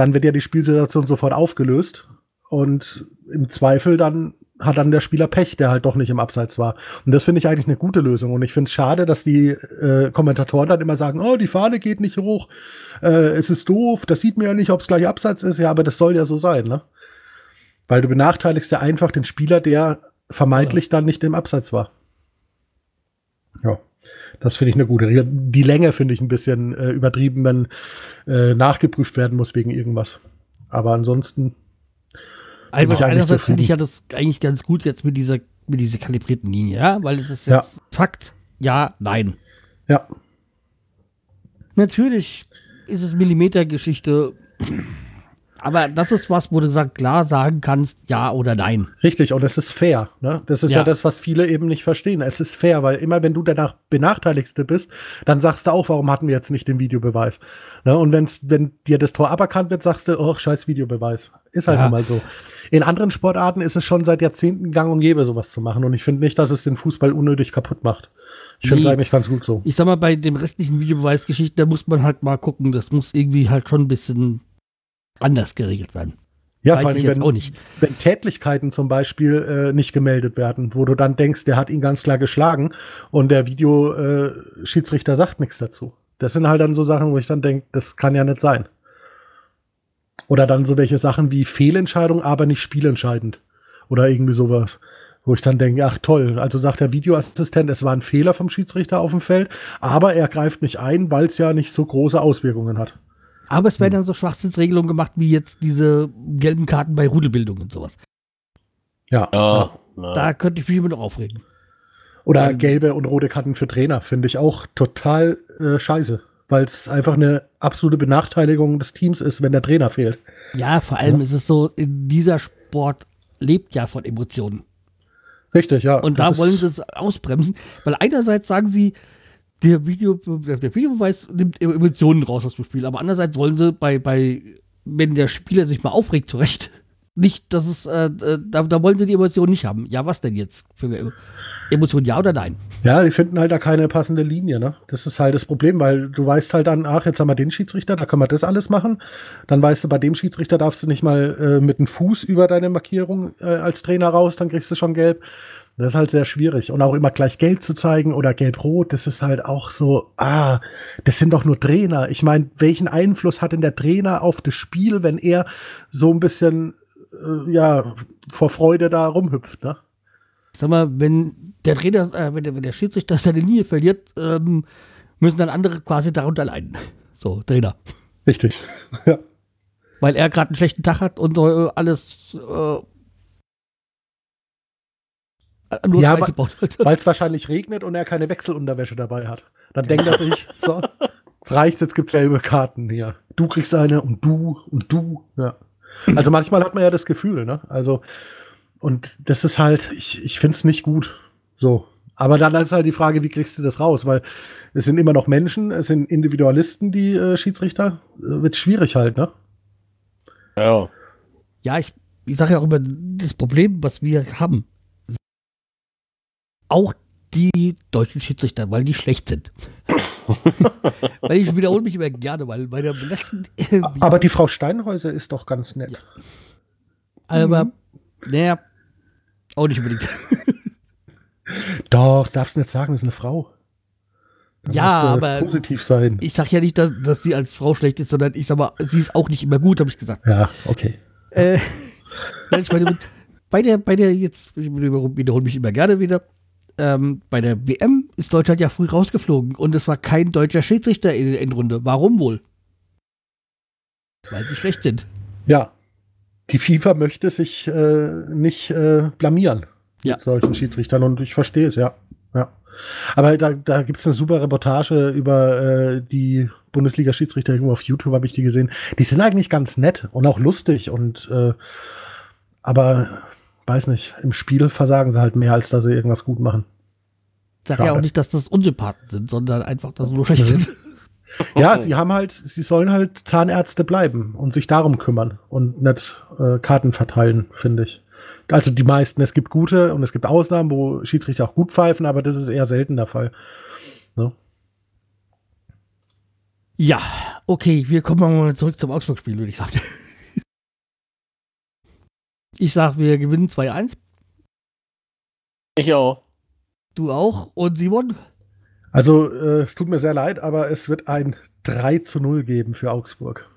dann wird ja die Spielsituation sofort aufgelöst. Und im Zweifel dann hat dann der Spieler Pech, der halt doch nicht im Abseits war. Und das finde ich eigentlich eine gute Lösung. Und ich finde es schade, dass die äh, Kommentatoren dann immer sagen, oh, die Fahne geht nicht hoch, äh, es ist doof, das sieht mir ja nicht, ob es gleich Abseits ist. Ja, aber das soll ja so sein, ne? Weil du benachteiligst ja einfach den Spieler, der vermeintlich ja. dann nicht im Abseits war. Das finde ich eine gute Regel. Die Länge finde ich ein bisschen äh, übertrieben, wenn äh, nachgeprüft werden muss wegen irgendwas. Aber ansonsten.
Einfach, einerseits finde ich ja das eigentlich ganz gut jetzt mit dieser, mit dieser kalibrierten Linie, ja, weil es ist jetzt ja. Fakt, ja, nein.
Ja.
Natürlich ist es Millimetergeschichte. Aber das ist was, wo du gesagt, klar sagen kannst, ja oder nein.
Richtig, und es ist fair. Ne? Das ist ja. ja. das, was viele eben nicht verstehen. Es ist fair, weil immer wenn du der Benachteiligste bist, dann sagst du auch, warum hatten wir jetzt nicht den Videobeweis? Ne? Und wenn's, wenn dir das Tor aberkannt wird, sagst du, oh, scheiß Videobeweis. Ist halt ja. nun mal so. In anderen Sportarten ist es schon seit Jahrzehnten gang und gäbe, sowas zu machen. Und ich finde nicht, dass es den Fußball unnötig kaputt macht. Ich finde es
Nee.
eigentlich ganz gut so.
Ich sag mal, bei dem restlichen Videobeweisgeschichten, da muss man halt mal gucken, das muss irgendwie halt schon ein bisschen anders geregelt werden.
Ja,
Weiß
vor allem, wenn,
auch nicht.
wenn Tätlichkeiten zum Beispiel äh, nicht gemeldet werden, wo du dann denkst, der hat ihn ganz klar geschlagen und der Videoschiedsrichter äh, sagt nichts dazu. Das sind halt dann so Sachen, wo ich dann denke, das kann ja nicht sein. Oder dann so welche Sachen wie Fehlentscheidung, aber nicht spielentscheidend. Oder irgendwie sowas. Wo ich dann denke, ach toll, also sagt der Videoassistent, es war ein Fehler vom Schiedsrichter auf dem Feld, aber er greift nicht ein, weil es ja nicht so große Auswirkungen hat.
Aber es werden dann so Schwachsinnsregelungen gemacht, wie jetzt diese gelben Karten bei Rudelbildung und sowas.
Ja.
Ja.
Da könnte ich mich immer noch aufregen.
Oder
Ähm,
gelbe und rote Karten für Trainer finde ich auch total äh, scheiße, weil es einfach eine absolute Benachteiligung des Teams ist, wenn der Trainer fehlt.
Ja, vor allem ist es so, in dieser Sport lebt ja von Emotionen.
Richtig, ja.
Und da wollen sie es ausbremsen, weil einerseits sagen sie, der, Video, der Videobeweis nimmt Emotionen raus aus dem Spiel, aber andererseits wollen sie bei, bei wenn der Spieler sich mal aufregt, zurecht, nicht, dass es, äh, äh, da, da wollen sie die Emotionen nicht haben. Ja, was denn jetzt? Für Emotionen ja oder nein?
Ja, die finden halt da keine passende Linie, ne? Das ist halt das Problem, weil du weißt halt dann, ach, jetzt haben wir den Schiedsrichter, da können wir das alles machen. Dann weißt du, bei dem Schiedsrichter darfst du nicht mal äh, mit dem Fuß über deine Markierung äh, als Trainer raus, dann kriegst du schon gelb. Das ist halt sehr schwierig. Und auch immer gleich gelb zu zeigen oder gelb-rot, das ist halt auch so, ah, das sind doch nur Trainer. Ich meine, welchen Einfluss hat denn der Trainer auf das Spiel, wenn er so ein bisschen, äh, ja, vor Freude da rumhüpft, ne?
Sag mal, wenn der Trainer, äh, wenn, der, wenn der Schiedsrichter seine Linie verliert, ähm, müssen dann andere quasi darunter leiden. So, Trainer.
Richtig. ja.
Weil er gerade einen schlechten Tag hat und äh, alles äh, nur
Ja, weil es wahrscheinlich regnet und er keine Wechselunterwäsche dabei hat. Dann denkt er sich, so, jetzt reicht's, jetzt gibt's gelbe Karten hier. Du kriegst eine und du und du. Ja. Also manchmal hat man ja das Gefühl, ne? Also, und das ist halt, ich, ich finde es nicht gut. So. Aber dann ist halt die Frage, wie kriegst du das raus? Weil es sind immer noch Menschen, es sind Individualisten, die äh, Schiedsrichter. Äh, wird schwierig halt, ne?
ja.
Ja, ich, ich sage ja auch immer, das Problem, was wir haben, auch die deutschen Schiedsrichter, weil die schlecht sind. weil ich wiederhole mich immer gerne, weil bei der letzten.
Aber die Frau Steinhäuser ist doch ganz nett.
aber, naja, auch nicht unbedingt.
Doch, darfst nicht sagen, das ist eine Frau. Da
Ja, aber-
Positiv sein.
Ich sage ja nicht, dass, dass sie als Frau schlecht ist, sondern ich sag mal, sie ist auch nicht immer gut, habe ich gesagt.
Ja, okay.
Äh, nein, ich meine, bei der, bei der, jetzt, ich wiederhole mich immer gerne wieder, ähm, bei der WM ist Deutschland ja früh rausgeflogen und es war kein deutscher Schiedsrichter in der Endrunde. Warum wohl? Weil sie schlecht sind.
Ja. Die FIFA möchte sich äh, nicht äh, blamieren
Ja.
mit solchen Schiedsrichtern und ich verstehe es, ja. ja. Aber da, da gibt es eine super Reportage über äh, die Bundesliga-Schiedsrichter irgendwo auf YouTube, habe ich die gesehen. Die sind eigentlich ganz nett und auch lustig und äh, aber weiß nicht, im Spiel versagen sie halt mehr, als dass sie irgendwas gut machen.
Ich sage ja auch nicht, dass das Unsympathen sind, sondern einfach, dass sie nur schlecht sind.
Ja, sie haben halt, sie sollen halt Zahnärzte bleiben und sich darum kümmern und nicht äh, Karten verteilen, finde ich. Also die meisten, es gibt gute und es gibt Ausnahmen, wo Schiedsrichter auch gut pfeifen, aber das ist eher selten der Fall. Ne?
Ja, okay, wir kommen mal zurück zum Augsburg-Spiel, würde ich sagen. Ich sag, wir gewinnen 2-1.
Ich auch.
Du auch. Und Simon?
Also äh, es tut mir sehr leid, aber es wird ein 3 zu 0 geben für Augsburg.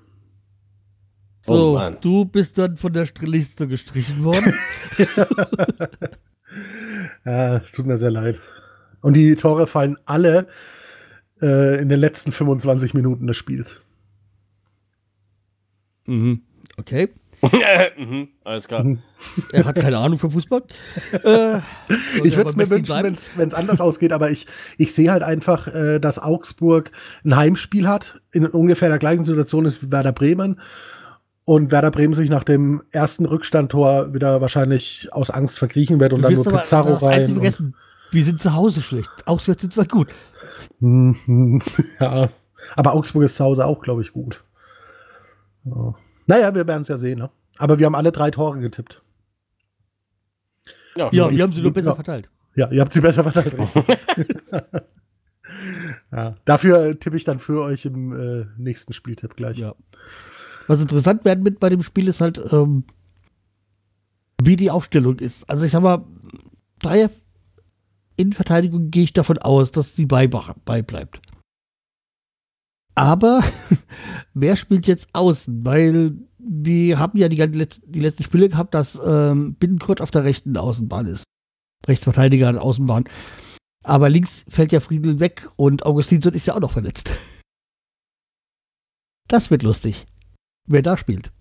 So,
Oh Mann.
du bist dann von der Liste gestrichen worden.
Ja, es tut mir sehr leid. Und die Tore fallen alle äh, in den letzten 25 Minuten des Spiels.
mhm. Okay.
Mhm, Alles klar.
Mhm.
Er hat keine Ahnung vom Fußball. äh,
Ich würde es mir wünschen, wenn es anders ausgeht, aber ich, ich sehe halt einfach, äh, dass Augsburg ein Heimspiel hat, in ungefähr der gleichen Situation ist wie Werder Bremen. Und Werder Bremen sich nach dem ersten Rückstandtor wieder wahrscheinlich aus Angst verkriechen wird und
Du
dann nur
aber
Pizarro
Einzige
rein. Und,
vergessen. Wir sind zu Hause schlecht. Auswärts sind wir gut.
Mhm, ja, aber Augsburg ist zu Hause auch, glaube ich, gut. Ja. Naja, wir werden es ja sehen. Ne? Aber wir haben alle drei Tore getippt.
Ja,
Ja,
wir haben sie nur besser
ja.
verteilt.
Ja, ihr habt sie besser verteilt. ja, dafür tippe ich dann für euch im äh, nächsten Spieltipp gleich.
Ja. Was interessant werden mit bei dem Spiel ist halt, ähm, wie die Aufstellung ist. Also ich sag mal, Dreier Innenverteidigung gehe ich davon aus, dass die beibleibt. Aber wer spielt jetzt außen? Weil wir haben ja die, die letzten Spiele gehabt, dass ähm, Binnenkurt auf der rechten Außenbahn ist. Rechtsverteidiger an Außenbahn. Aber links fällt ja Friedel weg und Augustinsson ist ja auch noch verletzt. Das wird lustig, wer da spielt.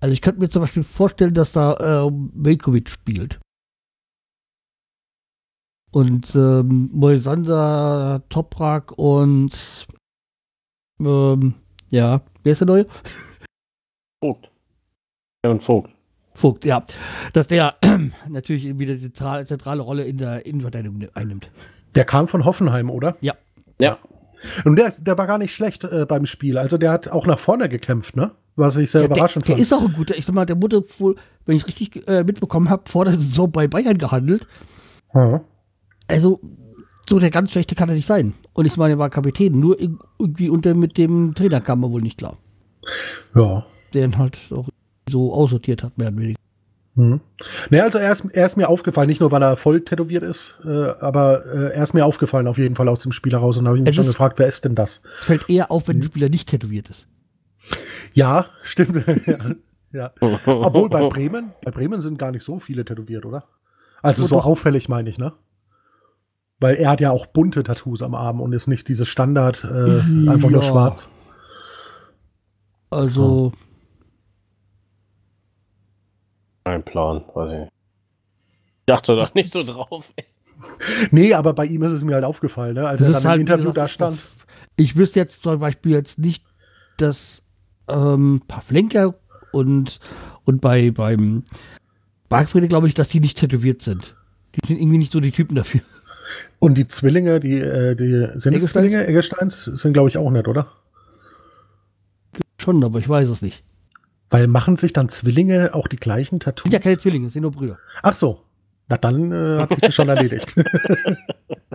Also ich könnte mir zum Beispiel vorstellen, dass da äh, Velkovic spielt. Und ähm, Moisander, Toprak und ähm, ja, wer ist der neue?
Vogt. Ja, und Vogt.
Vogt, ja. Dass der natürlich wieder die zentrale, zentrale Rolle in der Innenverteidigung einnimmt.
Der kam von Hoffenheim, oder?
Ja.
Ja.
Und der, der war gar nicht schlecht äh, beim Spiel. Also der hat auch nach vorne gekämpft, ne? Was ich sehr
ja,
überraschend
der,
fand.
Der ist auch ein guter. Ich sag mal, der wurde wohl, wenn ich es richtig äh, mitbekommen habe, vor der Saison bei Bayern gehandelt.
Hm.
Also, so der ganz schlechte kann er nicht sein. Und ich meine, er war Kapitän. Nur irgendwie unter mit dem Trainer kam er wohl nicht klar.
Ja.
Der ihn halt auch so aussortiert hat, mehr oder weniger.
Hm. Ne, also er ist, er ist, mir aufgefallen, nicht nur weil er voll tätowiert ist, äh, aber äh, er ist mir aufgefallen auf jeden Fall aus dem Spiel heraus und habe ich mich schon gefragt, wer ist denn das?
Es fällt eher auf,
Mhm.
wenn ein Spieler nicht tätowiert ist.
Ja, stimmt. ja. ja. Obwohl bei Bremen, bei Bremen sind gar nicht so viele tätowiert, oder? Also so auffällig meine ich, ne? Weil er hat ja auch bunte Tattoos am Arm und ist nicht dieses Standard, äh, einfach nur schwarz.
Also,
Kein Plan, weiß ich nicht. Ich dachte doch nicht so drauf. ey.
Nee, aber bei ihm ist es mir halt aufgefallen, ne? Als
das
er
ist
dann
halt,
im Interview da stand.
Ich wüsste jetzt zum Beispiel jetzt nicht, dass ähm, Pavlenka und, und bei, beim Bargfriede glaube ich, dass die nicht tätowiert sind. Die sind irgendwie nicht so die Typen dafür.
Und die Zwillinge, die, äh, die sind es? Zwillinge, Eggesteins, sind glaube ich auch nicht, oder?
Schon, aber ich weiß es nicht.
Weil machen sich dann Zwillinge auch die gleichen Tattoos?
Sind ja keine Zwillinge, sind nur Brüder.
Ach so. Na dann äh, hat sich das schon erledigt.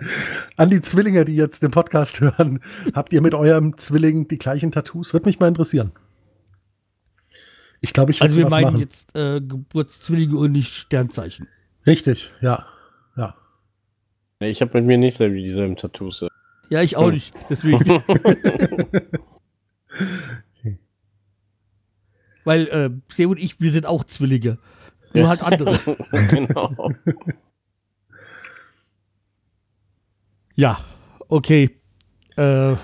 An die Zwillinge, die jetzt den Podcast hören, habt ihr mit eurem Zwilling die gleichen Tattoos? Würde mich mal interessieren. Ich glaube, ich würde
Also wir meinen
machen.
jetzt äh, Geburtszwillinge und nicht Sternzeichen.
Richtig. Ja.
Nee, ich habe mit mir nicht selber dieselben Tattoos. ey.
Ja, ich auch nicht. Deswegen. Weil äh, Seu und ich, wir sind auch Zwillinge. Nur
Ja.
halt andere.
genau.
ja, okay. Äh,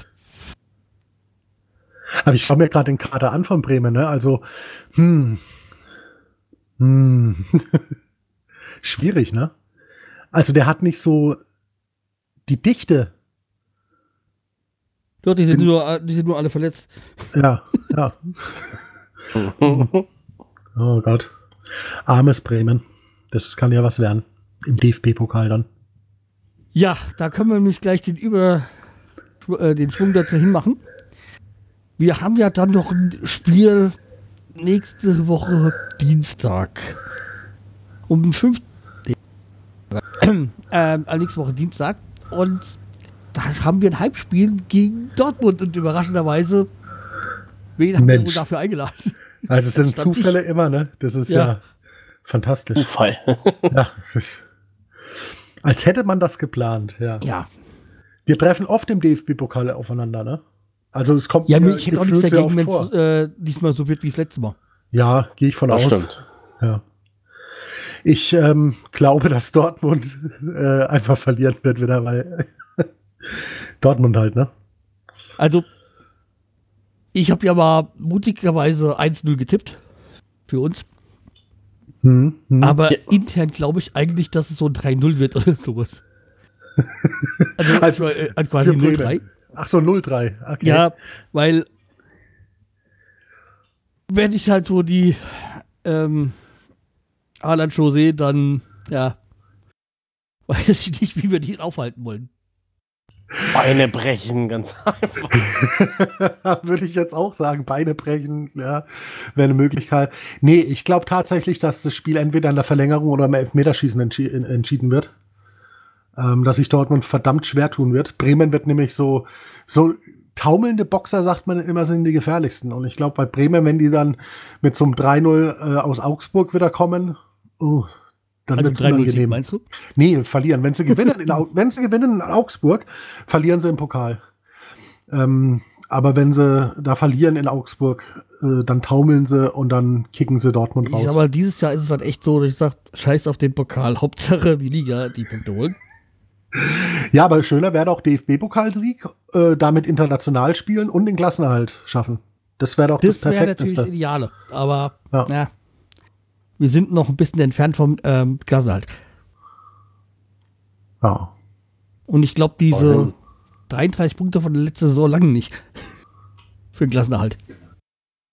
Aber ich schaue mir gerade den Kader an von Bremen, ne? Also, hm. Hm. Schwierig, ne? Also der hat nicht so die Dichte.
doch, die sind,
Bin-
nur, die sind nur alle verletzt.
Ja, ja. Oh Gott. Armes Bremen. Das kann ja was werden. Im DFB-Pokal dann.
Ja, da können wir nämlich gleich den Über äh, den Schwung dazu hinmachen. Wir haben ja dann noch ein Spiel nächste Woche Dienstag. Um fünf nee. ähm, äh, nächste Woche Dienstag. Und da haben wir ein Heimspiel gegen Dortmund und überraschenderweise, wen haben wir dafür eingeladen?
Also es sind Zufälle immer, ne? Das ist
Ja.
ja, fantastisch.
Zufall.
ja. Als hätte man das geplant, ja.
Ja,
Wir treffen oft im DFB-Pokal aufeinander, ne? Also es kommt
ja
mir
ich hätte auch nichts dagegen, wenn es äh, diesmal so wird wie das letzte Mal.
Ja, gehe ich von
Das
aus.
stimmt.
Ja. Ich ähm, glaube, dass Dortmund äh, einfach verlieren wird wieder, weil Dortmund halt, ne?
Also, ich habe ja mal mutigerweise 1-0 getippt für uns.
Hm, hm.
Aber
Ja.
intern glaube ich eigentlich, dass es so ein 3-0 wird oder sowas. Also,
Also,
äh, äh, quasi
für Bremen.
0-3.
Ach so, 0-3. Okay.
Ja, weil wenn ich halt so die ähm, Haaland-Show sehe, dann, ja, weiß ich nicht, wie wir die aufhalten wollen.
Beine brechen, ganz einfach.
Würde ich jetzt auch sagen, Beine brechen, ja, wäre eine Möglichkeit. Nee, ich glaube tatsächlich, dass das Spiel entweder in der Verlängerung oder im Elfmeterschießen entschi entschieden wird. Ähm, dass sich Dortmund verdammt schwer tun wird. Bremen wird nämlich so, so taumelnde Boxer, sagt man immer, sind die gefährlichsten. Und ich glaube, bei Bremen, wenn die dann mit so einem 3-0 äh, aus Augsburg wieder kommen, uh, dann
Also
wird's
3-0 Sieg,
unangenehm.
meinst du?
Nee, verlieren. Wenn sie gewinnen, in, wenn sie gewinnen in Augsburg, verlieren sie im Pokal. Ähm, aber wenn sie da verlieren in Augsburg, äh, dann taumeln sie und dann kicken sie Dortmund raus.
sag mal, dieses Jahr ist es halt echt so, dass ich sage, scheiß auf den Pokal, Hauptsache die Liga, die Punkte holen.
ja, aber schöner wäre doch DFB-Pokalsieg, äh, damit international spielen und den Klassenerhalt schaffen. Das wäre doch das,
Das wäre natürlich das. Ideale. Aber
Ja.
ja. Wir sind noch ein bisschen entfernt vom ähm, Klassenhalt.
Ja.
Und ich glaube, diese
Immerhin.
33 Punkte von der letzten Saison lange nicht. Für den Klassenerhalt.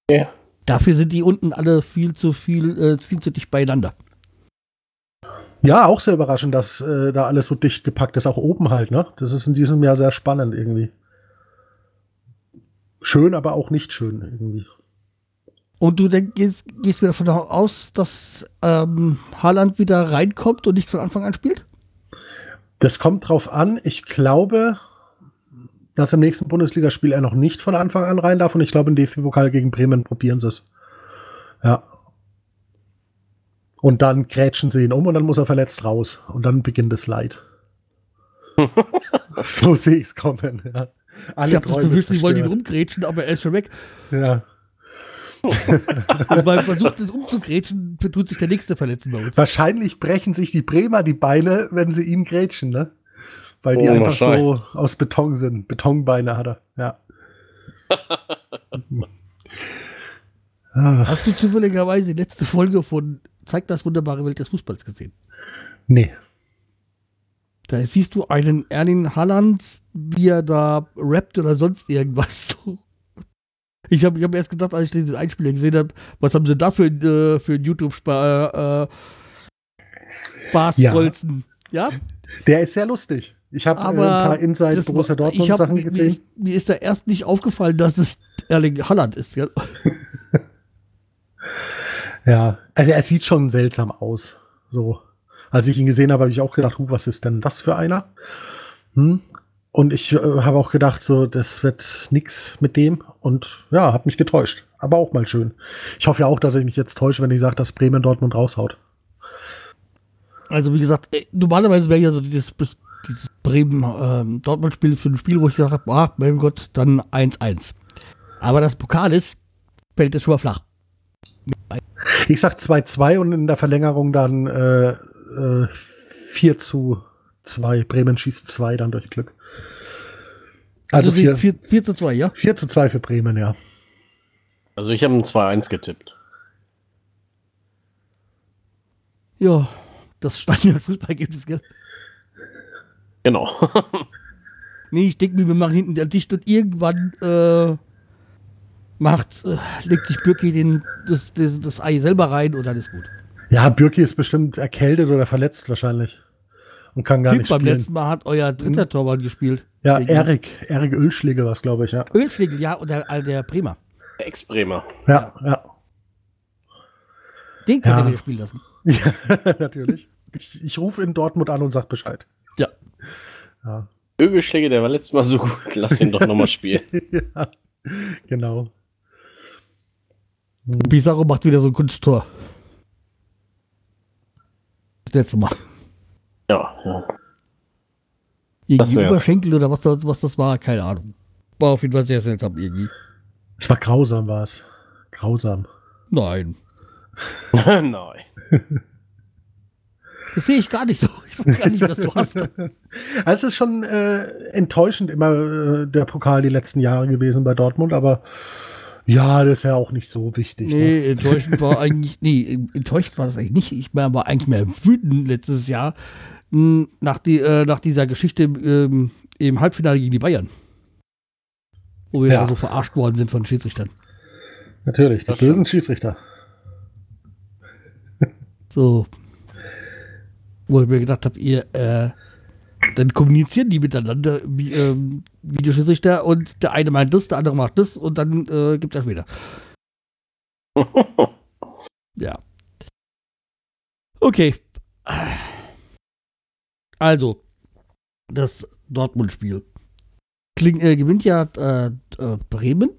Ja.
Dafür sind die unten alle viel zu viel, äh, viel zu dicht beieinander.
ja, auch sehr überraschend, dass äh, da alles so dicht gepackt ist, auch oben halt. Ne? Das ist in diesem Jahr sehr spannend irgendwie. Schön, aber auch nicht schön irgendwie.
Und du denk, gehst, gehst wieder davon aus, dass ähm, Haaland wieder reinkommt und nicht von Anfang an spielt?
Das kommt drauf an. Ich glaube, dass im nächsten Bundesligaspiel er noch nicht von Anfang an rein darf. Und ich glaube, im DFB-Pokal gegen Bremen probieren sie es. Ja. Und dann grätschen sie ihn um und dann muss er verletzt raus. Und dann beginnt das Leid. so sehe ich es kommen. Ja. Alle
ich habe das Gefühl, die wollen ihn rumgrätschen, aber er ist schon weg.
Ja.
Und beim Versuch, das umzugrätschen, tut sich der nächste verletzen bei uns.
Wahrscheinlich brechen sich die Bremer die Beine, wenn sie ihn grätschen, ne? Weil die
Oh,
einfach so aus Beton sind. Betonbeine hat er, ja.
Hast du zufälligerweise die letzte Folge von Zeigt das wunderbare Welt des Fußballs gesehen?
nee.
Da siehst du einen Erling Haaland, wie er da rappt oder sonst irgendwas. Ich habe ich hab erst gedacht, als ich diesen Einspieler gesehen habe, was haben sie da für, äh, für ein YouTube-Spaß
Ja.
bolzen Ja,
Der ist sehr lustig. Ich habe äh, ein paar Inside
das
Borussia
war-
Dortmund
ich hab,
Sachen
mir,
gesehen.
ist, mir ist da erst nicht aufgefallen, dass es Erling Haaland ist. Ja?
Ja, also er sieht schon seltsam aus. So. Als ich ihn gesehen habe, habe ich auch gedacht, huh, was ist denn das für einer? Hm? Und ich äh, habe auch gedacht, so, das wird nix mit dem. Und ja, hat mich getäuscht. Aber auch mal schön. Ich hoffe ja auch, dass ich mich jetzt täusche, wenn ich sage, dass Bremen Dortmund raushaut.
Also wie gesagt, äh, normalerweise wäre ja so dieses, dieses Bremen-Dortmund-Spiel für ein Spiel, wo ich gesagt habe, ah, mein Gott, dann 1-1. Aber das Pokal ist, fällt jetzt schon mal flach.
Ich sag 2-2 und in der Verlängerung dann äh, äh, 4 zu 2. Bremen schießt 2 dann durch Glück. Also 4,
4, 4 zu 2, ja?
4 zu 2 für Bremen, ja.
Also ich habe ein 2-1 getippt.
Ja, das Stadion-Fußballergebnis, gell?
Genau.
Nee, ich denke mir, wir machen hinten dicht und irgendwann äh, macht, äh, legt sich Birki den, das, das, das Ei selber rein und dann ist gut.
Ja, Bürki ist bestimmt erkältet oder verletzt wahrscheinlich. Und kann gar
Typ,
nicht
beim
spielen.
letzten Mal hat euer dritter Torwart gespielt.
Ja, Erik, Erik Ölschläge war es, glaube ich, ja.
Ölschlägel, ja, und der, äh, der Bremer.
Der Ex-Bremer.
Ja, ja.
Den könnt
Ja.
ihr wieder spielen lassen.
Ja, natürlich. Ich, ich rufe in Dortmund an und sag Bescheid.
Ja.
Ja,
Ögelschläge, der war letztes Mal so gut. Lass ihn doch nochmal spielen.
ja genau.
Pizarro macht wieder so ein Kunsttor. Das letzte Mal.
Ja.
Irgendwie. Überschenkel oder was, das- was das war, keine Ahnung. War auf jeden Fall sehr seltsam irgendwie.
Es war grausam, war es. Grausam.
Nein.
Nein.
Das sehe ich gar nicht so. Ich weiß gar nicht, was du hast.
Also es ist schon äh, enttäuschend immer äh, der Pokal die letzten Jahre gewesen bei Dortmund, aber ja, das ist ja auch nicht so wichtig. Ne?
Nee, enttäuschend war eigentlich, nee, enttäuscht war das eigentlich nicht. Ich war eigentlich mehr wütend letztes Jahr mh, nach, die, äh, nach dieser Geschichte ähm, im Halbfinale gegen die Bayern. Wo wir
Ja.
da so verarscht worden sind von Schiedsrichtern.
Natürlich, die
Das
bösen Schiedsrichter.
So. Wo ich mir gedacht habe, ihr, äh, dann kommunizieren die miteinander, wie, ähm, Videoschiedsrichter, und der eine meint das, der andere macht das und dann äh, gibt es wieder. ja. Okay. Also, das Dortmund-Spiel. Äh, gewinnt ja äh, äh, Bremen.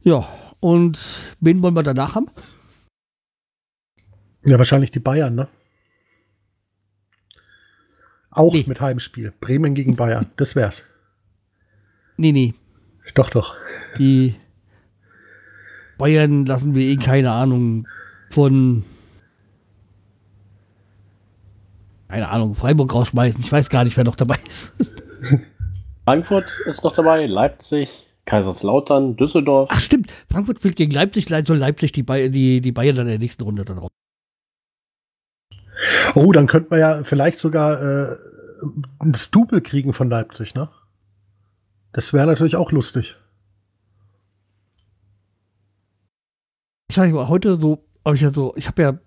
Ja, und wen wollen wir danach haben?
Ja, wahrscheinlich die Bayern, ne? Auch nee. mit Heimspiel. Bremen gegen Bayern. Das wär's.
Nee, nee.
Doch, doch.
Die Bayern lassen wir eh keine Ahnung von keine Ahnung, Freiburg rausschmeißen. Ich weiß gar nicht, wer noch dabei ist.
Frankfurt ist noch dabei, Leipzig, Kaiserslautern, Düsseldorf.
Ach stimmt, Frankfurt spielt gegen Leipzig, soll Leipzig die, Bay die, die Bayern dann in der nächsten Runde dann raus.
Oh, dann könnte man ja vielleicht sogar äh, ein Stubel kriegen von Leipzig, ne? Das wäre natürlich auch lustig.
Ich sage mal, heute so, habe ich ja so, ich habe ja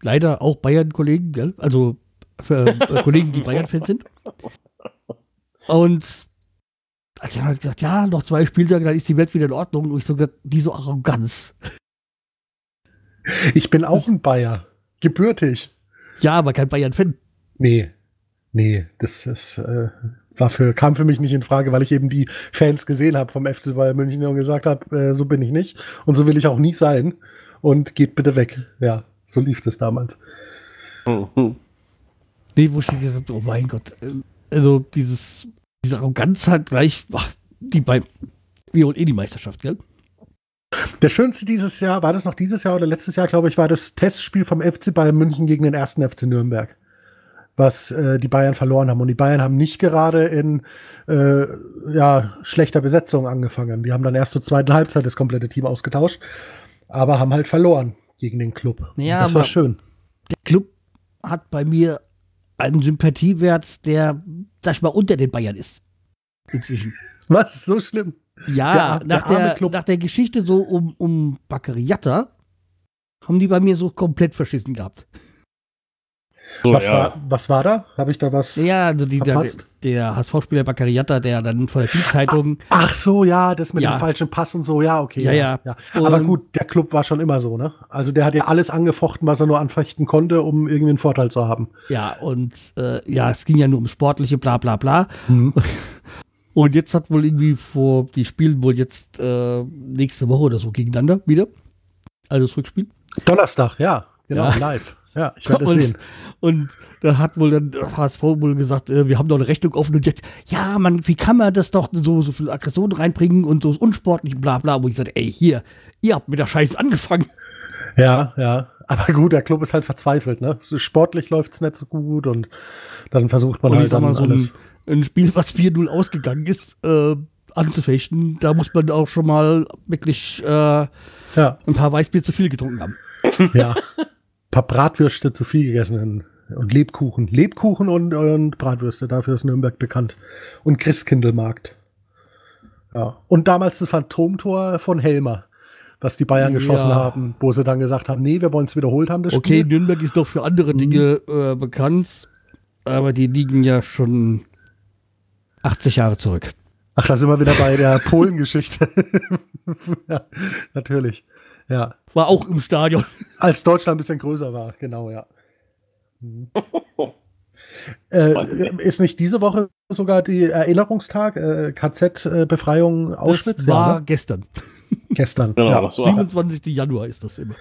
leider auch Bayern-Kollegen, gell? Also für äh, Kollegen, die Bayern-Fans sind. Und als er halt gesagt, ja, noch zwei Spieltage, dann ist die Welt wieder in Ordnung. Und ich so gesagt, diese Arroganz.
Ich bin auch ein Bayer. Gebürtig.
Ja, aber kein Bayern-Fan.
Nee. Nee, das ist, äh, war für, kam für mich nicht in Frage, weil ich eben die Fans gesehen habe vom FC Bayern München und gesagt habe, äh, so bin ich nicht und so will ich auch nie sein und geht bitte weg. Ja, so lief das damals.
Nee, wo ich gesagt oh mein Gott, äh, also dieses, diese Arroganz hat gleich, ach, die bei, wir holen eh die Meisterschaft, gell?
Der schönste dieses Jahr, war das noch dieses Jahr oder letztes Jahr, glaube ich, war das Testspiel vom FC Bayern München gegen den ersten FC Nürnberg, was äh, die Bayern verloren haben. Und die Bayern haben nicht gerade in äh, ja, schlechter Besetzung angefangen. Die haben dann erst zur zweiten Halbzeit das komplette Team ausgetauscht, aber haben halt verloren gegen den Club.
Ja, das war schön. Der Club hat bei mir einen Sympathiewert, der, sag ich mal, unter den Bayern ist. Inzwischen.
Was? So schlimm?
Ja, der, nach, der, der nach der Geschichte so um, um Baccariata haben die bei mir so komplett verschissen gehabt.
So, was, ja. war, was war da? Habe ich da was?
Ja, also die, der, der HSV-Spieler Baccariata, der dann von der Bildzeitung.
Ach so, ja, das mit ja. dem falschen Pass und so, ja, okay.
Ja, ja.
ja. Aber gut, der Club war schon immer so, ne? Also der hat ja alles angefochten, was er nur anfechten konnte, um irgendwie einen Vorteil zu haben.
Ja, und äh, ja, es ging ja nur um sportliche, bla bla bla. Mhm. Und jetzt hat wohl irgendwie vor, die spielen wohl jetzt äh, nächste Woche oder so gegeneinander wieder. Also das Rückspiel.
Donnerstag, ja, genau, ja. live. Ja, ich werde es sehen.
Und da hat wohl dann HSV wohl gesagt, äh, wir haben doch eine Rechnung offen und jetzt, ja, man, wie kann man das doch so, so viel Aggression reinbringen und so unsportlich, bla bla, wo ich sagte, ey, hier, ihr habt mit der Scheiße angefangen.
Ja, ja. Aber gut, der Club ist halt verzweifelt, ne? Sportlich läuft es nicht so gut und dann versucht man und halt dann mal so.
Ein, ein Spiel, was 4-0 ausgegangen ist, äh, anzufechten, da muss man auch schon mal wirklich äh, ja. ein paar Weißbier zu viel getrunken haben.
Ja. paar Bratwürste zu viel gegessen und Lebkuchen. Lebkuchen und, und Bratwürste, dafür ist Nürnberg bekannt. Und Christkindlmarkt. Ja. Und damals das Phantomtor von Helmer, was die Bayern ja. geschossen haben, wo sie dann gesagt haben, nee, wir wollen es wiederholt haben,
das Okay, Spiel. Nürnberg ist doch für andere Dinge mhm. äh, bekannt, aber die liegen ja schon 80 Jahre zurück.
Ach, da sind wir wieder bei der Polengeschichte. ja, natürlich. Ja.
War auch im Stadion.
Als Deutschland ein bisschen größer war, genau, ja. Mhm. äh, ist nicht diese Woche sogar die Erinnerungstag, äh, KZ-Befreiung Auschwitz?
Das war ja, ne? gestern.
Gestern.
Genau, ja. 27. Januar ist das immer.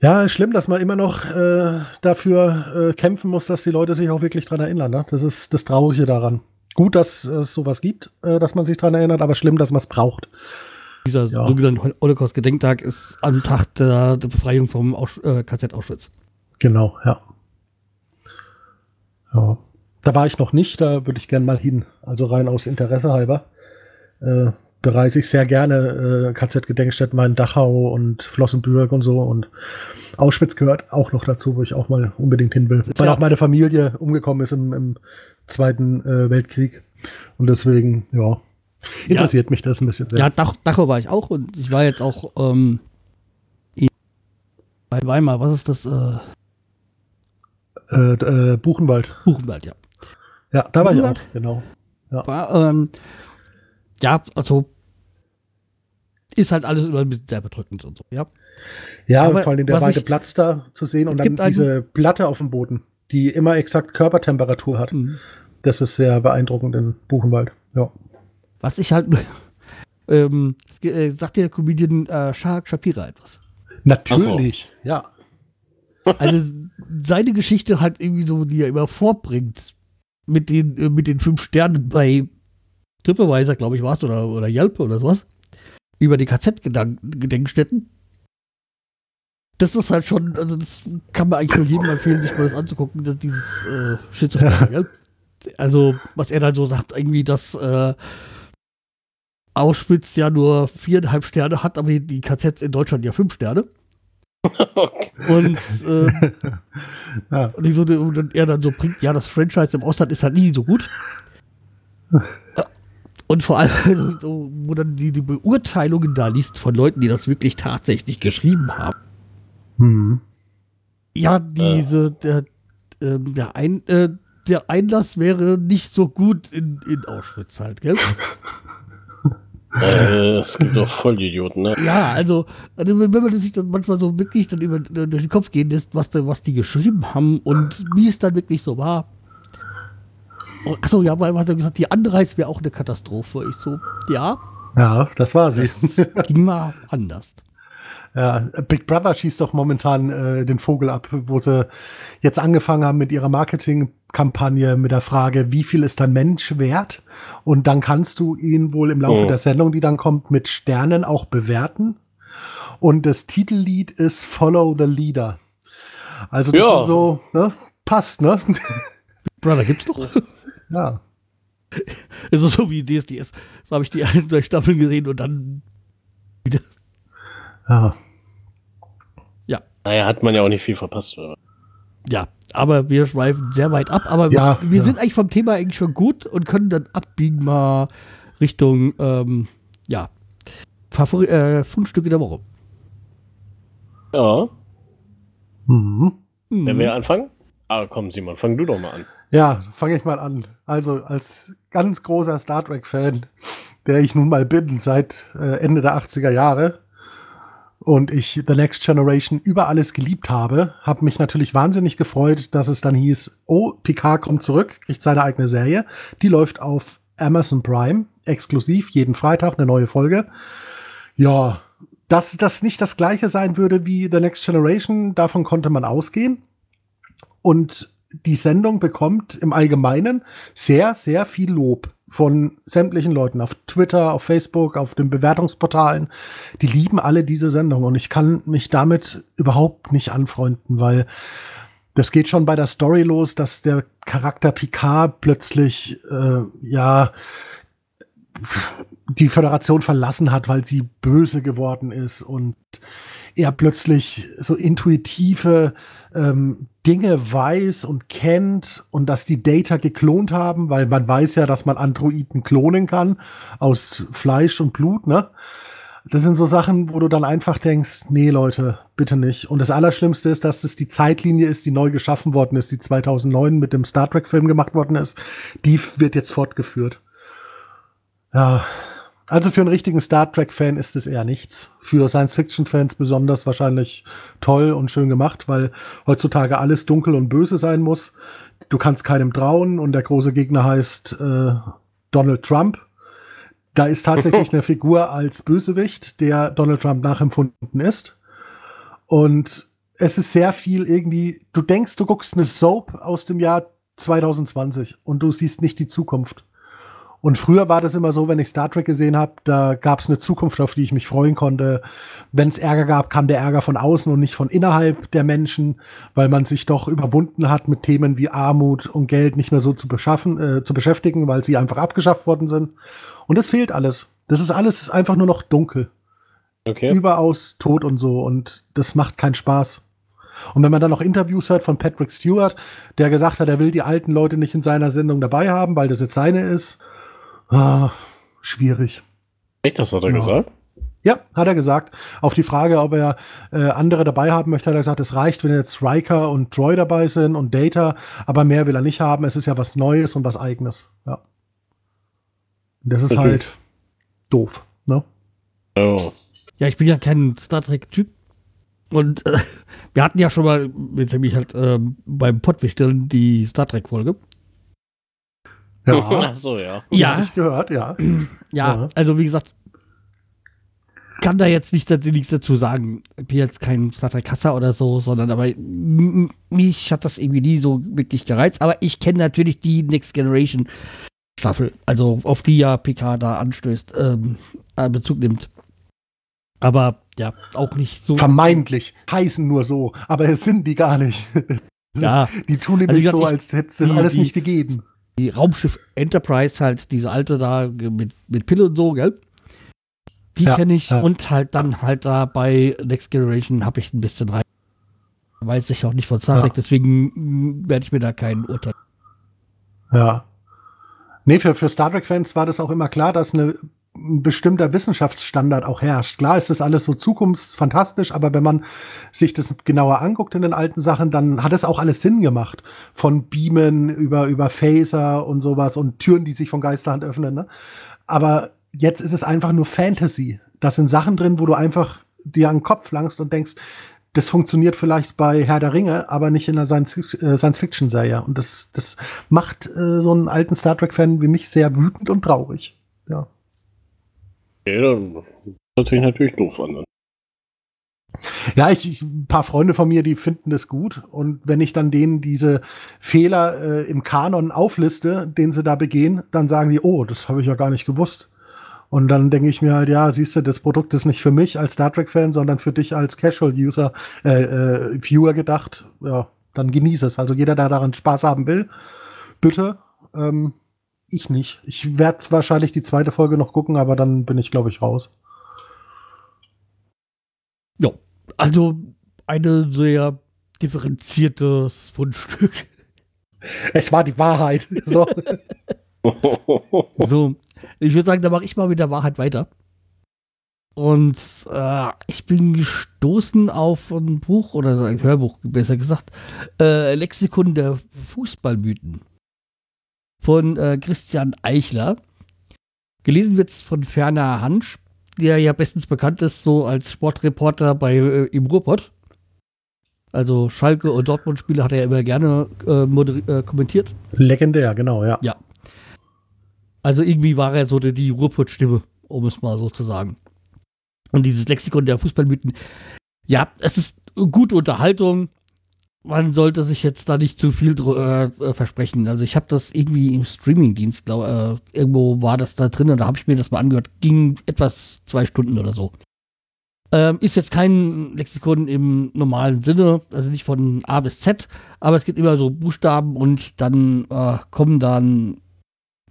Ja, schlimm, dass man immer noch äh, dafür äh, kämpfen muss, dass die Leute sich auch wirklich daran erinnern. Ne? Das ist das Traurige daran. Gut, dass es sowas gibt, äh, dass man sich daran erinnert, aber schlimm, dass man es braucht.
Dieser ja. sogenannte Holocaust-Gedenktag ist am Tag der, der Befreiung vom Aus äh, KZ Auschwitz.
Genau, ja. Ja. Da war ich noch nicht, da würde ich gerne mal hin. Also rein aus Interesse halber. Äh, bereise ich sehr gerne äh, KZ-Gedenkstätten in Dachau und Flossenbürg und so. Und Auschwitz gehört auch noch dazu, wo ich auch mal unbedingt hin will. Weil auch meine Familie umgekommen ist im, im Zweiten äh, Weltkrieg. Und deswegen, ja, Interessiert ja. mich das ein bisschen
sehr. Ja, Dach, Dachau war ich auch und ich war jetzt auch ähm, bei Weimar. Was ist das? Äh?
Äh, äh, Buchenwald.
Buchenwald, ja.
Ja, da war ich auch,
Buchenwald?
genau.
War, ähm, ja, also ist halt alles immer sehr bedrückend und so, ja.
Ja,
Aber
vor allem der weite Platz da zu sehen und dann diese Platte auf dem Boden, die immer exakt Körpertemperatur hat.
Mhm.
Das ist sehr beeindruckend in Buchenwald. Ja.
Was ich halt, ähm, äh, sagt der Comedian äh, Shahak Shapira etwas.
Natürlich, ja.
Also seine Geschichte halt irgendwie so, die er immer vorbringt, mit den, äh, mit den fünf Sternen bei TripAdvisor, glaube ich, war es, oder, oder Yelp oder sowas, über die KZ-Gedenkstätten. Das ist halt schon, also das kann man eigentlich nur jedem empfehlen, sich mal das anzugucken, dass dieses äh, Schizophrenie, gell? Also, was er dann so sagt, irgendwie, dass äh, Auschwitz ja nur viereinhalb Sterne hat, aber die KZs in Deutschland ja fünf Sterne. Und ähm,
ja.
und, ich so, und er dann so bringt, ja, das Franchise im Ausland ist halt nie so gut. Und vor allem, also, so, wo dann die, die Beurteilungen da liest von Leuten, die das wirklich tatsächlich geschrieben haben.
Hm.
Ja, diese, der, ähm, der, Ein, äh, der Einlass wäre nicht so gut in, in Auschwitz halt, gell?
Äh, es gibt auch Vollidioten, ne?
Ja, also, also wenn man sich dann manchmal so wirklich dann über, durch den Kopf gehen lässt, was, da, was die geschrieben haben und wie es dann wirklich so war. Und, achso, ja, weil man hat gesagt, die Anreise wäre auch eine Katastrophe. Ich so, ja,
Ja, das war sie.
das ging mal anders.
Ja, Big Brother schießt doch momentan äh, den Vogel ab, wo sie jetzt angefangen haben mit ihrer Marketingkampagne mit der Frage, wie viel ist ein Mensch wert? Und dann kannst du ihn wohl im Laufe
Oh.
der Sendung, die dann kommt, mit Sternen auch bewerten. Und das Titellied ist Follow the Leader. Also das
Ja.
ist so, ne? Passt, ne?
Brother gibt's doch.
ja.
Also so wie DSDS. So habe ich die ein, zwei Staffeln gesehen und dann wieder.
Ja.
Naja, hat man ja auch nicht viel verpasst, oder?
Ja, aber wir schweifen sehr weit ab. Aber
Ja,
wir
ja.
sind eigentlich vom Thema eigentlich schon gut und können dann abbiegen mal Richtung, ähm, ja, Favori äh, Fundstücke der Woche.
Ja.
Mhm.
Hm.
Wenn wir anfangen? Ah, komm, Simon, fang du doch mal an.
Ja, fange ich mal an. Also als ganz großer Star Trek-Fan, der ich nun mal bin seit äh, Ende der 80er Jahre und ich The Next Generation über alles geliebt habe, habe mich natürlich wahnsinnig gefreut, dass es dann hieß, oh, Picard kommt zurück, kriegt seine eigene Serie. Die läuft auf Amazon Prime, exklusiv, jeden Freitag eine neue Folge. Ja, dass das nicht das gleiche sein würde wie The Next Generation, davon konnte man ausgehen. Und die Sendung bekommt im Allgemeinen sehr, sehr viel Lob von sämtlichen Leuten auf Twitter, auf Facebook, auf den Bewertungsportalen. Die lieben alle diese Sendung und ich kann mich damit überhaupt nicht anfreunden, weil das geht schon bei der Story los, dass der Charakter Picard plötzlich, äh, ja, die Föderation verlassen hat, weil sie böse geworden ist und er plötzlich so intuitive ähm, Dinge weiß und kennt und dass die Data geklont haben, weil man weiß ja, dass man Androiden klonen kann aus Fleisch und Blut, ne? Das sind so Sachen, wo du dann einfach denkst, nee, Leute, bitte nicht. Und das Allerschlimmste ist, dass das die Zeitlinie ist, die neu geschaffen worden ist, die 2009 mit dem Star Trek-Film gemacht worden ist. Die wird jetzt fortgeführt. Ja, also für einen richtigen Star Trek-Fan ist es eher nichts. Für Science-Fiction-Fans besonders wahrscheinlich toll und schön gemacht, weil heutzutage alles dunkel und böse sein muss. Du kannst keinem trauen und der große Gegner heißt äh, Donald Trump. Da ist tatsächlich eine Figur als Bösewicht, der Donald Trump nachempfunden ist. Und es ist sehr viel irgendwie, du denkst, du guckst eine Soap aus dem Jahr 2020 und du siehst nicht die Zukunft. Und früher war das immer so, wenn ich Star Trek gesehen habe, da gab es eine Zukunft, auf die ich mich freuen konnte. Wenn es Ärger gab, kam der Ärger von außen und nicht von innerhalb der Menschen, weil man sich doch überwunden hat, mit Themen wie Armut und Geld nicht mehr so zu beschaffen, äh, zu beschäftigen, weil sie einfach abgeschafft worden sind. Und das fehlt alles. Das ist alles einfach nur noch dunkel.
Okay.
Überaus tot und so. Und das macht keinen Spaß. Und wenn man dann noch Interviews hört von Patrick Stewart, der gesagt hat, er will die alten Leute nicht in seiner Sendung dabei haben, weil das jetzt seine ist. Ah, schwierig.
Echt, das hat er
Ja.
gesagt?
Ja, hat er gesagt. Auf die Frage, ob er äh, andere dabei haben möchte, hat er gesagt, es reicht, wenn jetzt Riker und Troy dabei sind und Data, aber mehr will er nicht haben. Es ist ja was Neues und was Eigenes. Ja. Das ist
Okay.
halt doof. Ne?
Oh.
Ja, ich bin ja kein Star Trek-Typ. Und äh, wir hatten ja schon mal, jetzt nämlich halt ähm, beim Pottwichteln die Star Trek-Folge.
Ja,
Ach so, ja.
ja. ich gehört, ja.
Ja,
Ja.
also wie gesagt, kann da jetzt nicht nichts dazu sagen. Ich bin jetzt kein Star Trek-Hasser oder so, sondern aber mich hat das irgendwie nie so wirklich gereizt. Aber ich kenne natürlich die Next Generation Staffel, also auf die ja PK da anstößt, ähm, äh, Bezug nimmt. Aber ja, auch nicht so.
Vermeintlich heißen nur so, aber es sind die gar nicht.
ja,
Die tun
Also,
nämlich
gesagt,
so, als hätte es das alles
die-
nicht gegeben.
Die Raumschiff Enterprise halt, diese alte da mit, mit Pille und so, gell? Die
Ja,
kenne ich
ja.
und halt dann halt da bei Next Generation habe ich ein bisschen rein. Weiß ich auch nicht von Star
Ja.
Trek, deswegen mm, werde ich mir da kein Urteil.
Ja. Nee, für, für Star Trek-Fans war das auch immer klar, dass eine, ein bestimmter Wissenschaftsstandard auch herrscht. Klar ist das alles so zukunftsfantastisch, aber wenn man sich das genauer anguckt in den alten Sachen, dann hat es auch alles Sinn gemacht. Von Beamen über, über Phaser und sowas und Türen, die sich von Geisterhand öffnen. Ne? Aber jetzt ist es einfach nur Fantasy. Da sind Sachen drin, wo du einfach dir an den Kopf langst und denkst, das funktioniert vielleicht bei Herr der Ringe, aber nicht in einer Science- äh, Science-Fiction-Serie. Und das, das macht äh, so einen alten Star Trek-Fan wie mich sehr wütend und traurig. Ja.
Okay, dann hört sich natürlich doof an.
Ja, ich, ich, ein paar Freunde von mir, die finden das gut. Und wenn ich dann denen diese Fehler äh, im Kanon aufliste, den sie da begehen, dann sagen die, oh, das habe ich ja gar nicht gewusst. Und dann denke ich mir halt, ja, siehst du, das Produkt ist nicht für mich als Star Trek-Fan, sondern für dich als Casual-User, äh, äh, Viewer gedacht. Ja, dann genieße es. Also jeder, der daran Spaß haben will, bitte. Ähm, ich nicht. Ich werde wahrscheinlich die zweite Folge noch gucken, aber dann bin ich, glaube ich, raus.
Ja, also eine sehr differenziertes Fundstück.
Es war die Wahrheit. So.
So, ich würde sagen, da mache ich mal mit der Wahrheit weiter. Und äh, ich bin gestoßen auf ein Buch oder ein Hörbuch, besser gesagt, äh, Lexikon der Fußballmythen von äh, Christian Eichler. Gelesen wird von Ferner Hansch, der ja bestens bekannt ist, so als Sportreporter bei äh, im Ruhrpott. Also Schalke und Dortmund-Spiele hat er immer gerne äh, äh, kommentiert.
Legendär, genau, ja.
Also irgendwie war er so die, die Ruhrpott-Stimme, um es mal so zu sagen. Und dieses Lexikon der Fußballmythen, ja, es ist gute Unterhaltung. Man sollte sich jetzt da nicht zu viel äh, äh, versprechen. Also ich habe das irgendwie im Streamingdienst, glaube äh, irgendwo war das da drin und da habe ich mir das mal angehört. Ging etwas zwei Stunden oder so. Ähm, ist jetzt kein Lexikon im normalen Sinne, also nicht von A bis Z, aber es gibt immer so Buchstaben und dann äh, kommen dann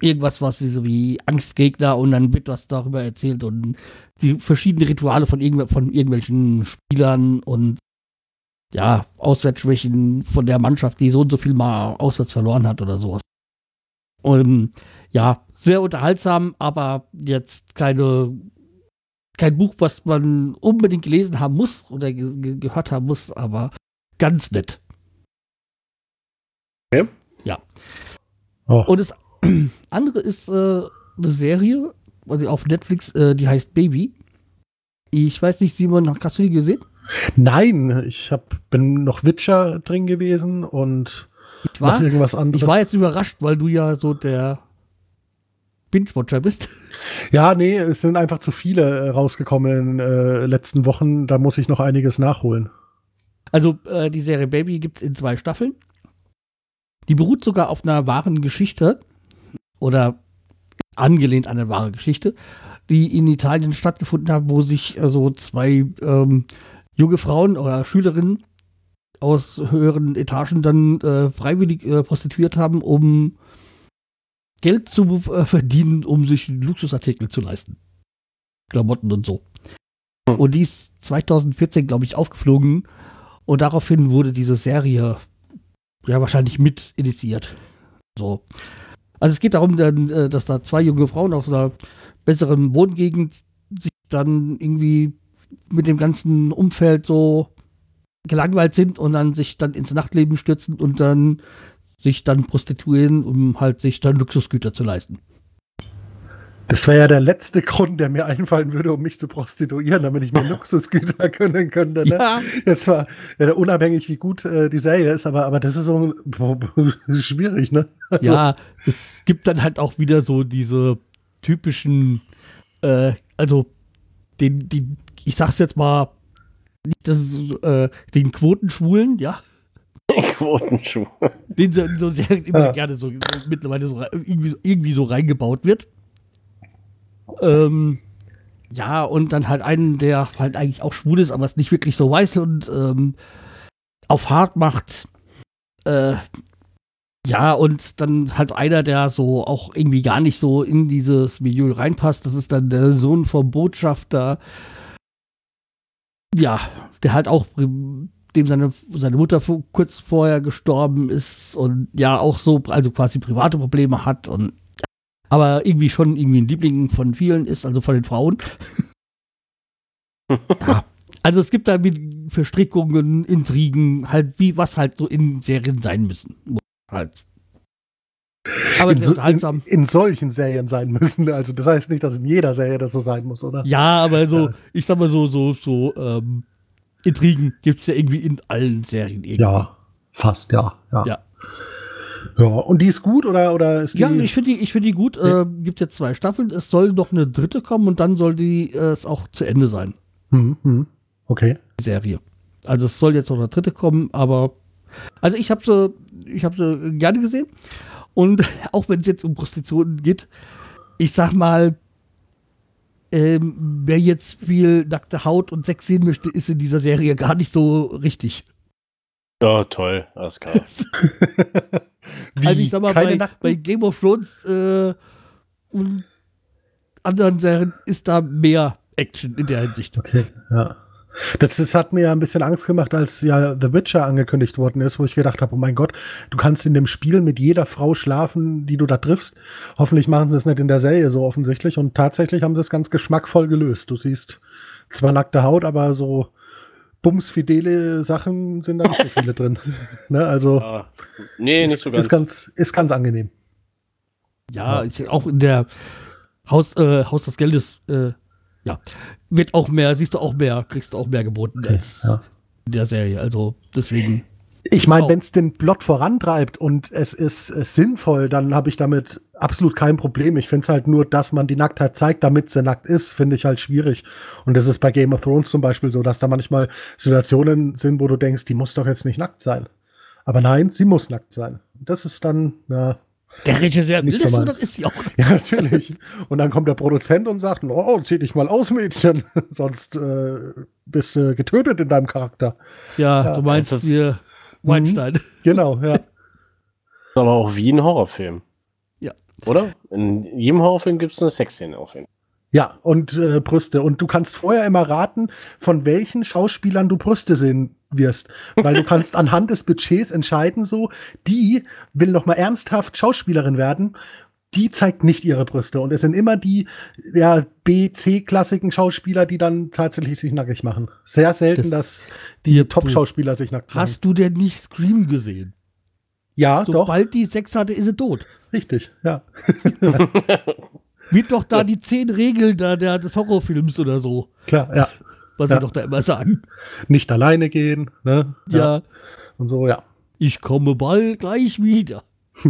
irgendwas, was wie so wie Angstgegner und dann wird was darüber erzählt und die verschiedenen Rituale von, irgendw von irgendwelchen Spielern und ja, Auswärtsschwächen von der Mannschaft, die so und so viel mal auswärts verloren hat oder sowas. Und ja, sehr unterhaltsam, aber jetzt keine, kein Buch, was man unbedingt gelesen haben muss oder ge ge gehört haben muss, aber ganz nett.
Oh.
Und das andere ist äh, eine Serie also auf Netflix, äh, die heißt Baby. Ich weiß nicht, Simon, hast du die gesehen?
Nein, ich hab, bin noch Witcher drin gewesen und
Ich war,
irgendwas anderes.
ich war jetzt überrascht, weil du ja so der Binge-Watcher bist.
ja, nee, es sind einfach zu viele äh, rausgekommen in den äh, letzten Wochen. Da muss ich noch einiges nachholen.
Also äh, die Serie Baby gibt es in zwei Staffeln. Die beruht sogar auf einer wahren Geschichte oder angelehnt an eine wahre Geschichte, die in Italien stattgefunden hat, wo sich also zwei ähm, junge Frauen oder Schülerinnen aus höheren Etagen dann äh, freiwillig äh, prostituiert haben, um Geld zu äh, verdienen, um sich Luxusartikel zu leisten. Klamotten und so.
Hm.
Und die ist 2014, glaube ich, aufgeflogen und daraufhin wurde diese Serie ja wahrscheinlich mit initiiert. So. Also es geht darum, äh, dass da zwei junge Frauen aus einer besseren Wohngegend sich dann irgendwie mit dem ganzen Umfeld so gelangweilt sind und dann sich dann ins Nachtleben stürzen und dann sich dann prostituieren, um halt sich dann Luxusgüter zu leisten.
Das wäre ja der letzte Grund, der mir einfallen würde, um mich zu prostituieren, damit ich mir Luxusgüter gönnen könnte. Ne?
Ja.
Jetzt war ja, unabhängig, wie gut äh, die Serie ist, aber, aber das ist so schwierig, ne? Also,
Ja, es gibt dann halt auch wieder so diese typischen, äh, also den, den, ich sag's jetzt mal, nicht, das äh, den Quotenschwulen, ja,
Quotenschuh.
den so, so sehr immer
Ja.
gerne so, so mittlerweile so irgendwie, irgendwie so reingebaut wird. Ähm, ja, und dann halt einen, der halt eigentlich auch schwul ist, aber es nicht wirklich so weiß und ähm, auf hart macht. Äh, ja, und dann halt einer, der so auch irgendwie gar nicht so in dieses Milieu reinpasst. Das ist dann der Sohn vom Botschafter. Ja, der halt auch, dem seine, seine Mutter kurz vorher gestorben ist und ja auch so, also quasi private Probleme hat und aber irgendwie schon irgendwie ein Liebling von vielen ist, also von den Frauen. ja, also es gibt da wie Verstrickungen, Intrigen, halt wie was halt so in Serien sein müssen. Halt. Aber
in,
unterhaltsam.
in, in solchen Serien sein müssen. Also das heißt nicht, dass in jeder Serie das so sein muss, oder?
Ja, aber so,
Ja.
ich sag mal so, so, so, ähm, Intrigen gibt es ja irgendwie in allen Serien irgendwie.
Ja, fast, ja. Ja.
Ja.
Ja, und die ist gut oder, oder ist die.
Ja, ich finde die, ich finde die gut. Äh, gibt jetzt zwei Staffeln. Es soll noch eine dritte kommen und dann soll die äh, es auch zu Ende sein,
Hm, hm. Okay.
die Serie. Also es soll jetzt noch eine dritte kommen, aber also ich habe sie, ich habe sie gerne gesehen und auch wenn es jetzt um Prostitution geht, ich sag mal, ähm, wer jetzt viel nackte Haut und Sex sehen möchte, ist in dieser Serie gar nicht so richtig.
Ja, toll. Alles klar.
Wie?
Also ich sag mal, bei, bei Game of Thrones äh, und anderen Serien ist da mehr Action in der Hinsicht.
Okay, ja. Das, das hat mir ja ein bisschen Angst gemacht, als ja The Witcher angekündigt worden ist, wo ich gedacht habe, oh mein Gott, du kannst in dem Spiel mit jeder Frau schlafen, die du da triffst. Hoffentlich machen sie es nicht in der Serie so offensichtlich. Und tatsächlich haben sie es ganz geschmackvoll gelöst. Du siehst zwar nackte Haut, aber so bumsfidele Sachen sind da nicht so viele drin. Ne, also
Ah, nee, nicht
ist,
so ganz.
ist ganz, ist ganz angenehm.
Ja, ist auch in der Haus, äh, Haus des Geldes, äh, ja, wird auch mehr, siehst du auch mehr, kriegst du auch mehr geboten als
Ja.
in der Serie. Also deswegen.
Ich meine,
Auch.
wenn es den Plot vorantreibt und es ist äh, sinnvoll, dann habe ich damit absolut kein Problem. Ich finde es halt nur, dass man die Nacktheit zeigt, damit sie nackt ist, finde ich halt schwierig. Und das ist bei Game of Thrones zum Beispiel so, dass da manchmal Situationen sind, wo du denkst, die muss doch jetzt nicht nackt sein. Aber nein, sie muss nackt sein. Das ist dann, ja,
Der Regisseur will das
so
das ist sie auch.
ja, natürlich. Und dann kommt der Produzent und sagt, oh, zieh dich mal aus, Mädchen, sonst äh, bist du getötet in deinem Charakter.
Tja,
Ja,
du meinst
das
hier Weinstein.
Genau, ja.
ist aber auch wie ein Horrorfilm.
Ja.
Oder? In jedem Horrorfilm gibt es eine Sexszene auf jeden Fall.
Ja, und äh, Brüste. Und du kannst vorher immer raten, von welchen Schauspielern du Brüste sehen wirst. Weil du kannst anhand des Budgets entscheiden, so, die will noch mal ernsthaft Schauspielerin werden. Die zeigt nicht ihre Brüste. Und es sind immer die ja, B-, C-klassigen Schauspieler, die dann tatsächlich sich nackig machen. Sehr selten,
Das-
dass die Top-Schauspieler sich nackt machen.
Hast du denn nicht Scream gesehen?
ja, doch,
Sobald die Sex hatte, ist sie tot.
richtig, ja.
Wie doch da die zehn Regeln da, der, des Horrorfilms oder so,
Klar, ja.
was
Ja.
sie doch da immer sagen.
Nicht alleine gehen, ne?
Ja,
Und so, ja.
ich komme bald gleich wieder.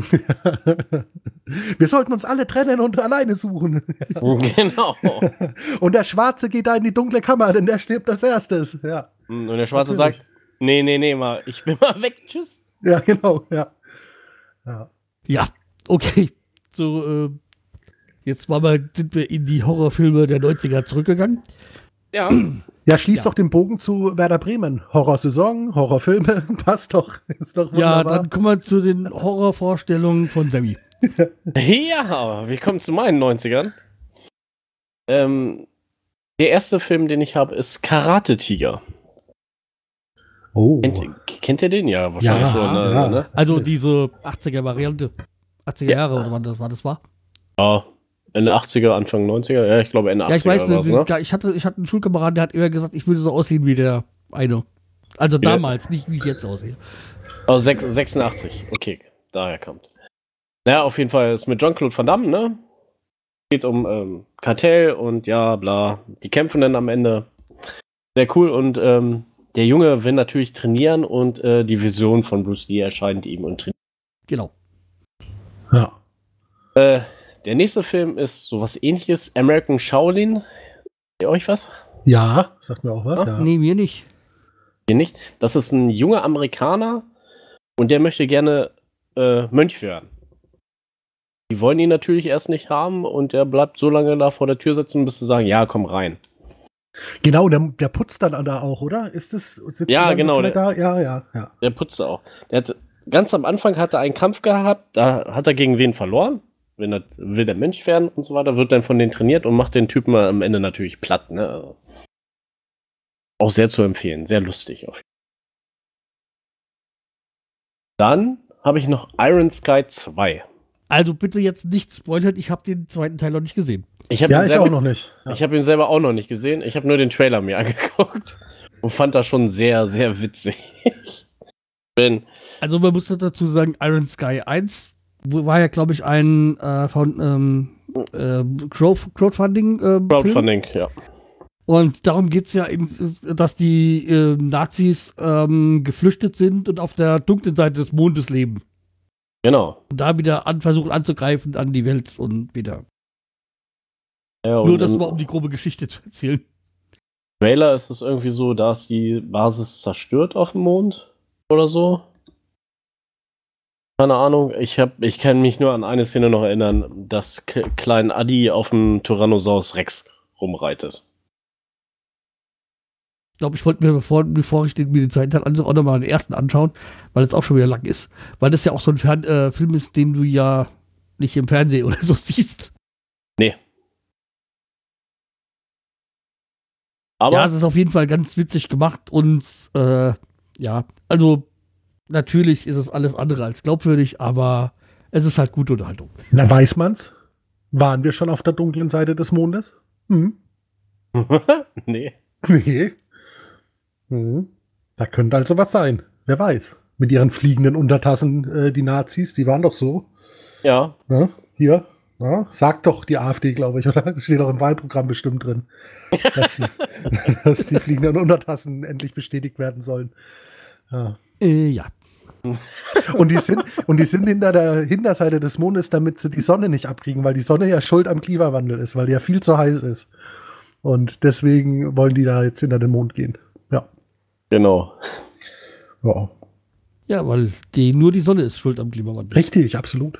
Wir sollten uns alle trennen und alleine suchen.
genau.
Und der Schwarze geht da in die dunkle Kammer, denn der stirbt als erstes. Ja,
Und der Schwarze
Natürlich.
sagt, nee, nee, nee, mal, ich bin mal weg, tschüss.
ja genau. Ja. Ja.
Ja, okay. So, äh, jetzt waren wir, sind wir in die Horrorfilme der 90er zurückgegangen.
Ja,
ja, schließt
Ja.
doch den Bogen zu Werder Bremen. Horrorsaison, Horrorfilme, passt doch. Ist doch
Ja, dann kommen wir zu den Horrorvorstellungen von Sammy.
ja, wir kommen zu meinen 90ern. Ähm, der erste Film, den ich habe, ist Karate Tiger.
oh.
Kennt, kennt ihr den? Ja, wahrscheinlich
Ja,
schon. Ne?
ja.
Ne?
Also diese 80er-Variante. 80er Jahre oder wann das, wann das war.
Ja, Ende 80er, Anfang 90er, ja, ich glaube Ende 80er.
Ja, ich weiß,
war's,
nicht, ich, hatte, ich hatte einen Schulkameraden, der hat immer gesagt, ich würde so aussehen wie der eine. Also
Ja.
damals, nicht wie ich jetzt aussehe.
Sech- 86, okay, daher kommt. Naja, auf jeden Fall ist mit Jean-Claude Van Damme, ne? Geht um ähm, Kartell und ja, bla. Die kämpfen dann am Ende. Sehr cool und ähm, der Junge will natürlich trainieren und äh, die Vision von Bruce Lee erscheint ihm und trainiert.
Genau.
Ja.
Äh, der nächste Film ist sowas ähnliches, American Shaolin. Ihr euch was?
Ja, sagt mir auch was.
Ja?
Ja.
Nee, mir nicht.
Hier nicht. Das ist ein junger Amerikaner und der möchte gerne äh, Mönch werden. Die wollen ihn natürlich erst nicht haben und er bleibt so lange da vor der Tür sitzen, bis sie sagen, ja, komm rein.
Genau, der, der putzt dann da auch, oder? Ist das? Sitzt
Ja, genau,
Zeit Da? Ja, ja, ja.
Der putzte auch. Der hat, ganz am Anfang hat er einen Kampf gehabt, da hat er gegen wen verloren. Wenn er will der Mönch werden und so weiter, wird dann von denen trainiert und macht den Typen am Ende natürlich platt. Ne? Auch sehr zu empfehlen, sehr lustig. Auf. Dann habe ich noch Iron Sky 2.
Also bitte jetzt nicht spoilern, ich habe den zweiten Teil noch nicht gesehen.
Ich habe
Ja,
ihn,
ich
selber-
auch noch nicht. Ja.
ich hab ihn selber auch noch nicht gesehen. Ich habe nur den Trailer mir angeguckt und fand das schon sehr, sehr witzig. Bin,
Also man muss dazu sagen, Iron Sky 1 wo- war ja, glaube ich, ein äh, von ähm, äh, Crowd Crowdfunding äh, Film.
Crowdfunding, ja.
Und darum geht es ja, in, dass die äh, Nazis ähm, geflüchtet sind und auf der dunklen Seite des Mondes leben.
Genau.
Und da wieder an, versuchen anzugreifen an die Welt und wieder.
Ja,
Nur
und
das
im
mal, um die grobe Geschichte zu erzählen.
Trailer ist es irgendwie so, dass die Basis zerstört auf dem Mond oder so. Keine Ahnung. Ich, hab, ich kann mich nur an eine Szene noch erinnern, dass K Klein Adi auf dem Tyrannosaurus Rex rumreitet.
Ich glaube, ich wollte mir, bevor, bevor ich den, mir den zweiten Teil ansuche, auch nochmal den ersten anschauen, weil es auch schon wieder lang ist. Weil das ja auch so ein Fern äh, Film ist, den du ja nicht im Fernsehen oder so siehst.
Aber
ja, es ist auf jeden Fall ganz witzig gemacht und äh, ja, also natürlich ist es alles andere als glaubwürdig, aber es ist halt gute Unterhaltung.
Na, weiß man's? Waren wir schon auf der dunklen Seite des Mondes? Hm.
nee.
Nee. Hm. Da könnte also was sein. Wer weiß. Mit ihren fliegenden Untertassen, äh, die Nazis, die waren doch so.
Ja.
Ne? Hier. Ja, sagt doch die AfD, glaube ich, oder? Steht doch im Wahlprogramm bestimmt drin. Dass, dass die fliegenden Untertassen endlich bestätigt werden sollen. Ja.
Äh, ja.
Und die sind, und die sind hinter der Hinterseite des Mondes, damit sie die Sonne nicht abkriegen, weil die Sonne ja schuld am Klimawandel ist, weil die ja viel zu heiß ist. Und deswegen wollen die da jetzt hinter den Mond gehen. Ja.
Genau.
ja.
Ja, weil die, nur die Sonne ist schuld am Klimawandel.
Richtig, absolut.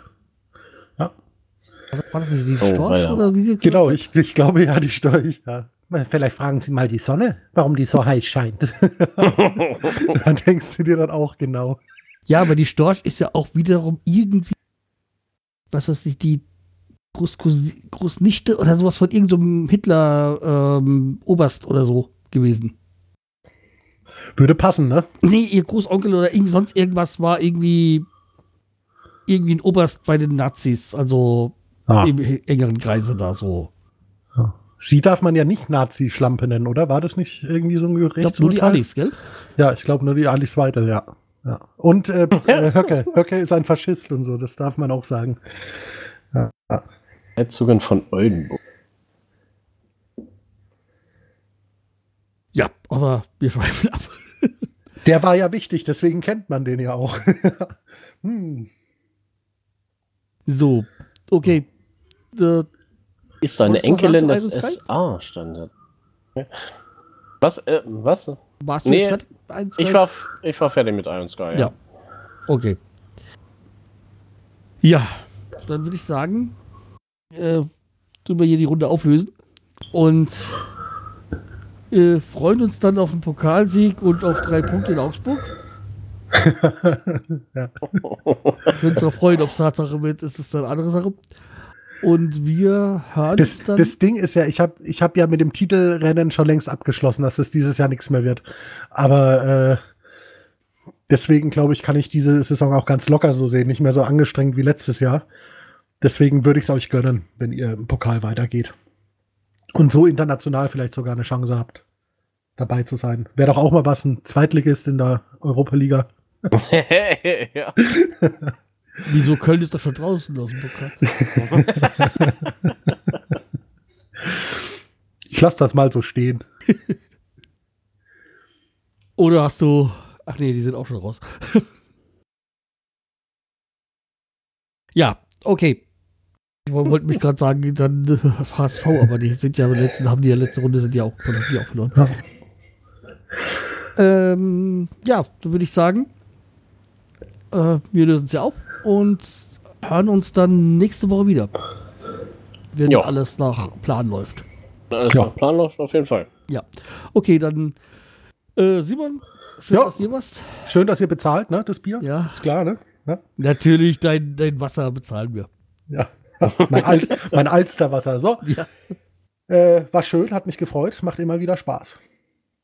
War das nicht die
Oh,
Storch
weia.
oder wie sie
Genau, ich, ich glaube ja, die Storch. Ja. Vielleicht fragen Sie mal die Sonne, warum die so heiß scheint. dann denkst du dir dann auch genau.
Ja, aber die Storch ist ja auch wiederum irgendwie, was weiß ich, die Großnichte oder sowas von irgendeinem Hitler-Oberst oder so gewesen.
Würde passen, ne?
Nee, ihr Großonkel oder irgendwie sonst irgendwas war irgendwie irgendwie ein Oberst bei den Nazis, also
Ah.
im engeren Kreise da so.
Sie darf man ja nicht Nazi-Schlampe nennen, oder? War das nicht irgendwie so ein
Ich glaube nur die Alice, gell?
Ja, ich glaube nur die Alice Weidel, ja. Ja. Und äh, Höcke. Höcke ist ein Faschist und so, das darf man auch sagen. Ja.
Herzogin von Oldenburg.
Ja, aber wir schweifen ab.
Der war ja wichtig, deswegen kennt man den ja auch. hm.
So, okay. Äh,
Ist eine
Wolltest du noch
Enkelin des
Sky?
SA-Standard. Was? Äh, was?
Warst du
Nee,
jetzt fertig?
Ich war, ich war fertig mit Iron Sky.
Ja. Okay. Ja, dann würde ich sagen, äh, tun wir hier die Runde auflösen und äh, freuen uns dann auf den Pokalsieg und auf drei Punkte in Augsburg.
ja.
Wir uns auch freuen, ob es Tatsache wird, ist es dann eine andere Sache. Und wir hören
Das,
dann.
das Ding ist ja, ich habe ich hab ja mit dem Titelrennen schon längst abgeschlossen, dass es dieses Jahr nichts mehr wird. Aber äh, deswegen glaube ich, kann ich diese Saison auch ganz locker so sehen, nicht mehr so angestrengt wie letztes Jahr. Deswegen würde ich es euch gönnen, wenn ihr im Pokal weitergeht. Und so international vielleicht sogar eine Chance habt, dabei zu sein. Wäre doch auch mal was, ein Zweitligist in der Europa-Liga.
ja.
Wieso Köln ist doch schon draußen aus dem Pokal?
Ich lasse das mal so stehen.
Oder hast du. Ach nee, die sind auch schon raus. ja, okay. Ich wollte mich gerade sagen, dann äh, HSV, aber die sind ja letzten, haben die ja letzte Runde sind ja auch, verloren, die auch verloren.
Ja.
Ähm, ja, dann würde ich sagen, äh, wir lösen es ja auf und hören uns dann nächste Woche wieder. Wenn
Jo.
alles nach Plan läuft.
Alles
Ja.
nach Plan läuft auf jeden Fall.
Ja. Okay, dann äh, Simon, schön,
Ja.
dass hier warst.
Schön, dass ihr bezahlt, ne? Das Bier.
Ja,
Ist klar, ne? Ja.
natürlich, dein, dein Wasser bezahlen wir.
ja. mein, Al mein Alsterwasser. So,
Ja.
äh, war schön, hat mich gefreut, macht immer wieder Spaß.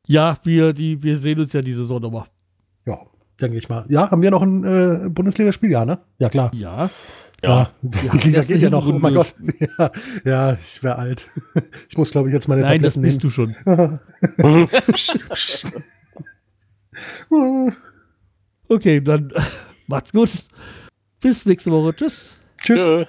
Ja, wir, die, wir sehen uns ja die Saison nochmal.
Ja, denke ich mal. Ja, haben wir noch ein äh, Bundesligaspiel, ja, ne? Ja, klar.
Ja.
Ja.
die
haben
Liga geht ja noch. Oh mein Gott. Ja, ja ich wäre alt. Ich muss, glaube ich, jetzt meine
Nein, das
Tabletten
bist du schon.
nehmen.
Okay, dann macht's gut. Bis nächste Woche. Tschüss.
Tschüss.
Tschö.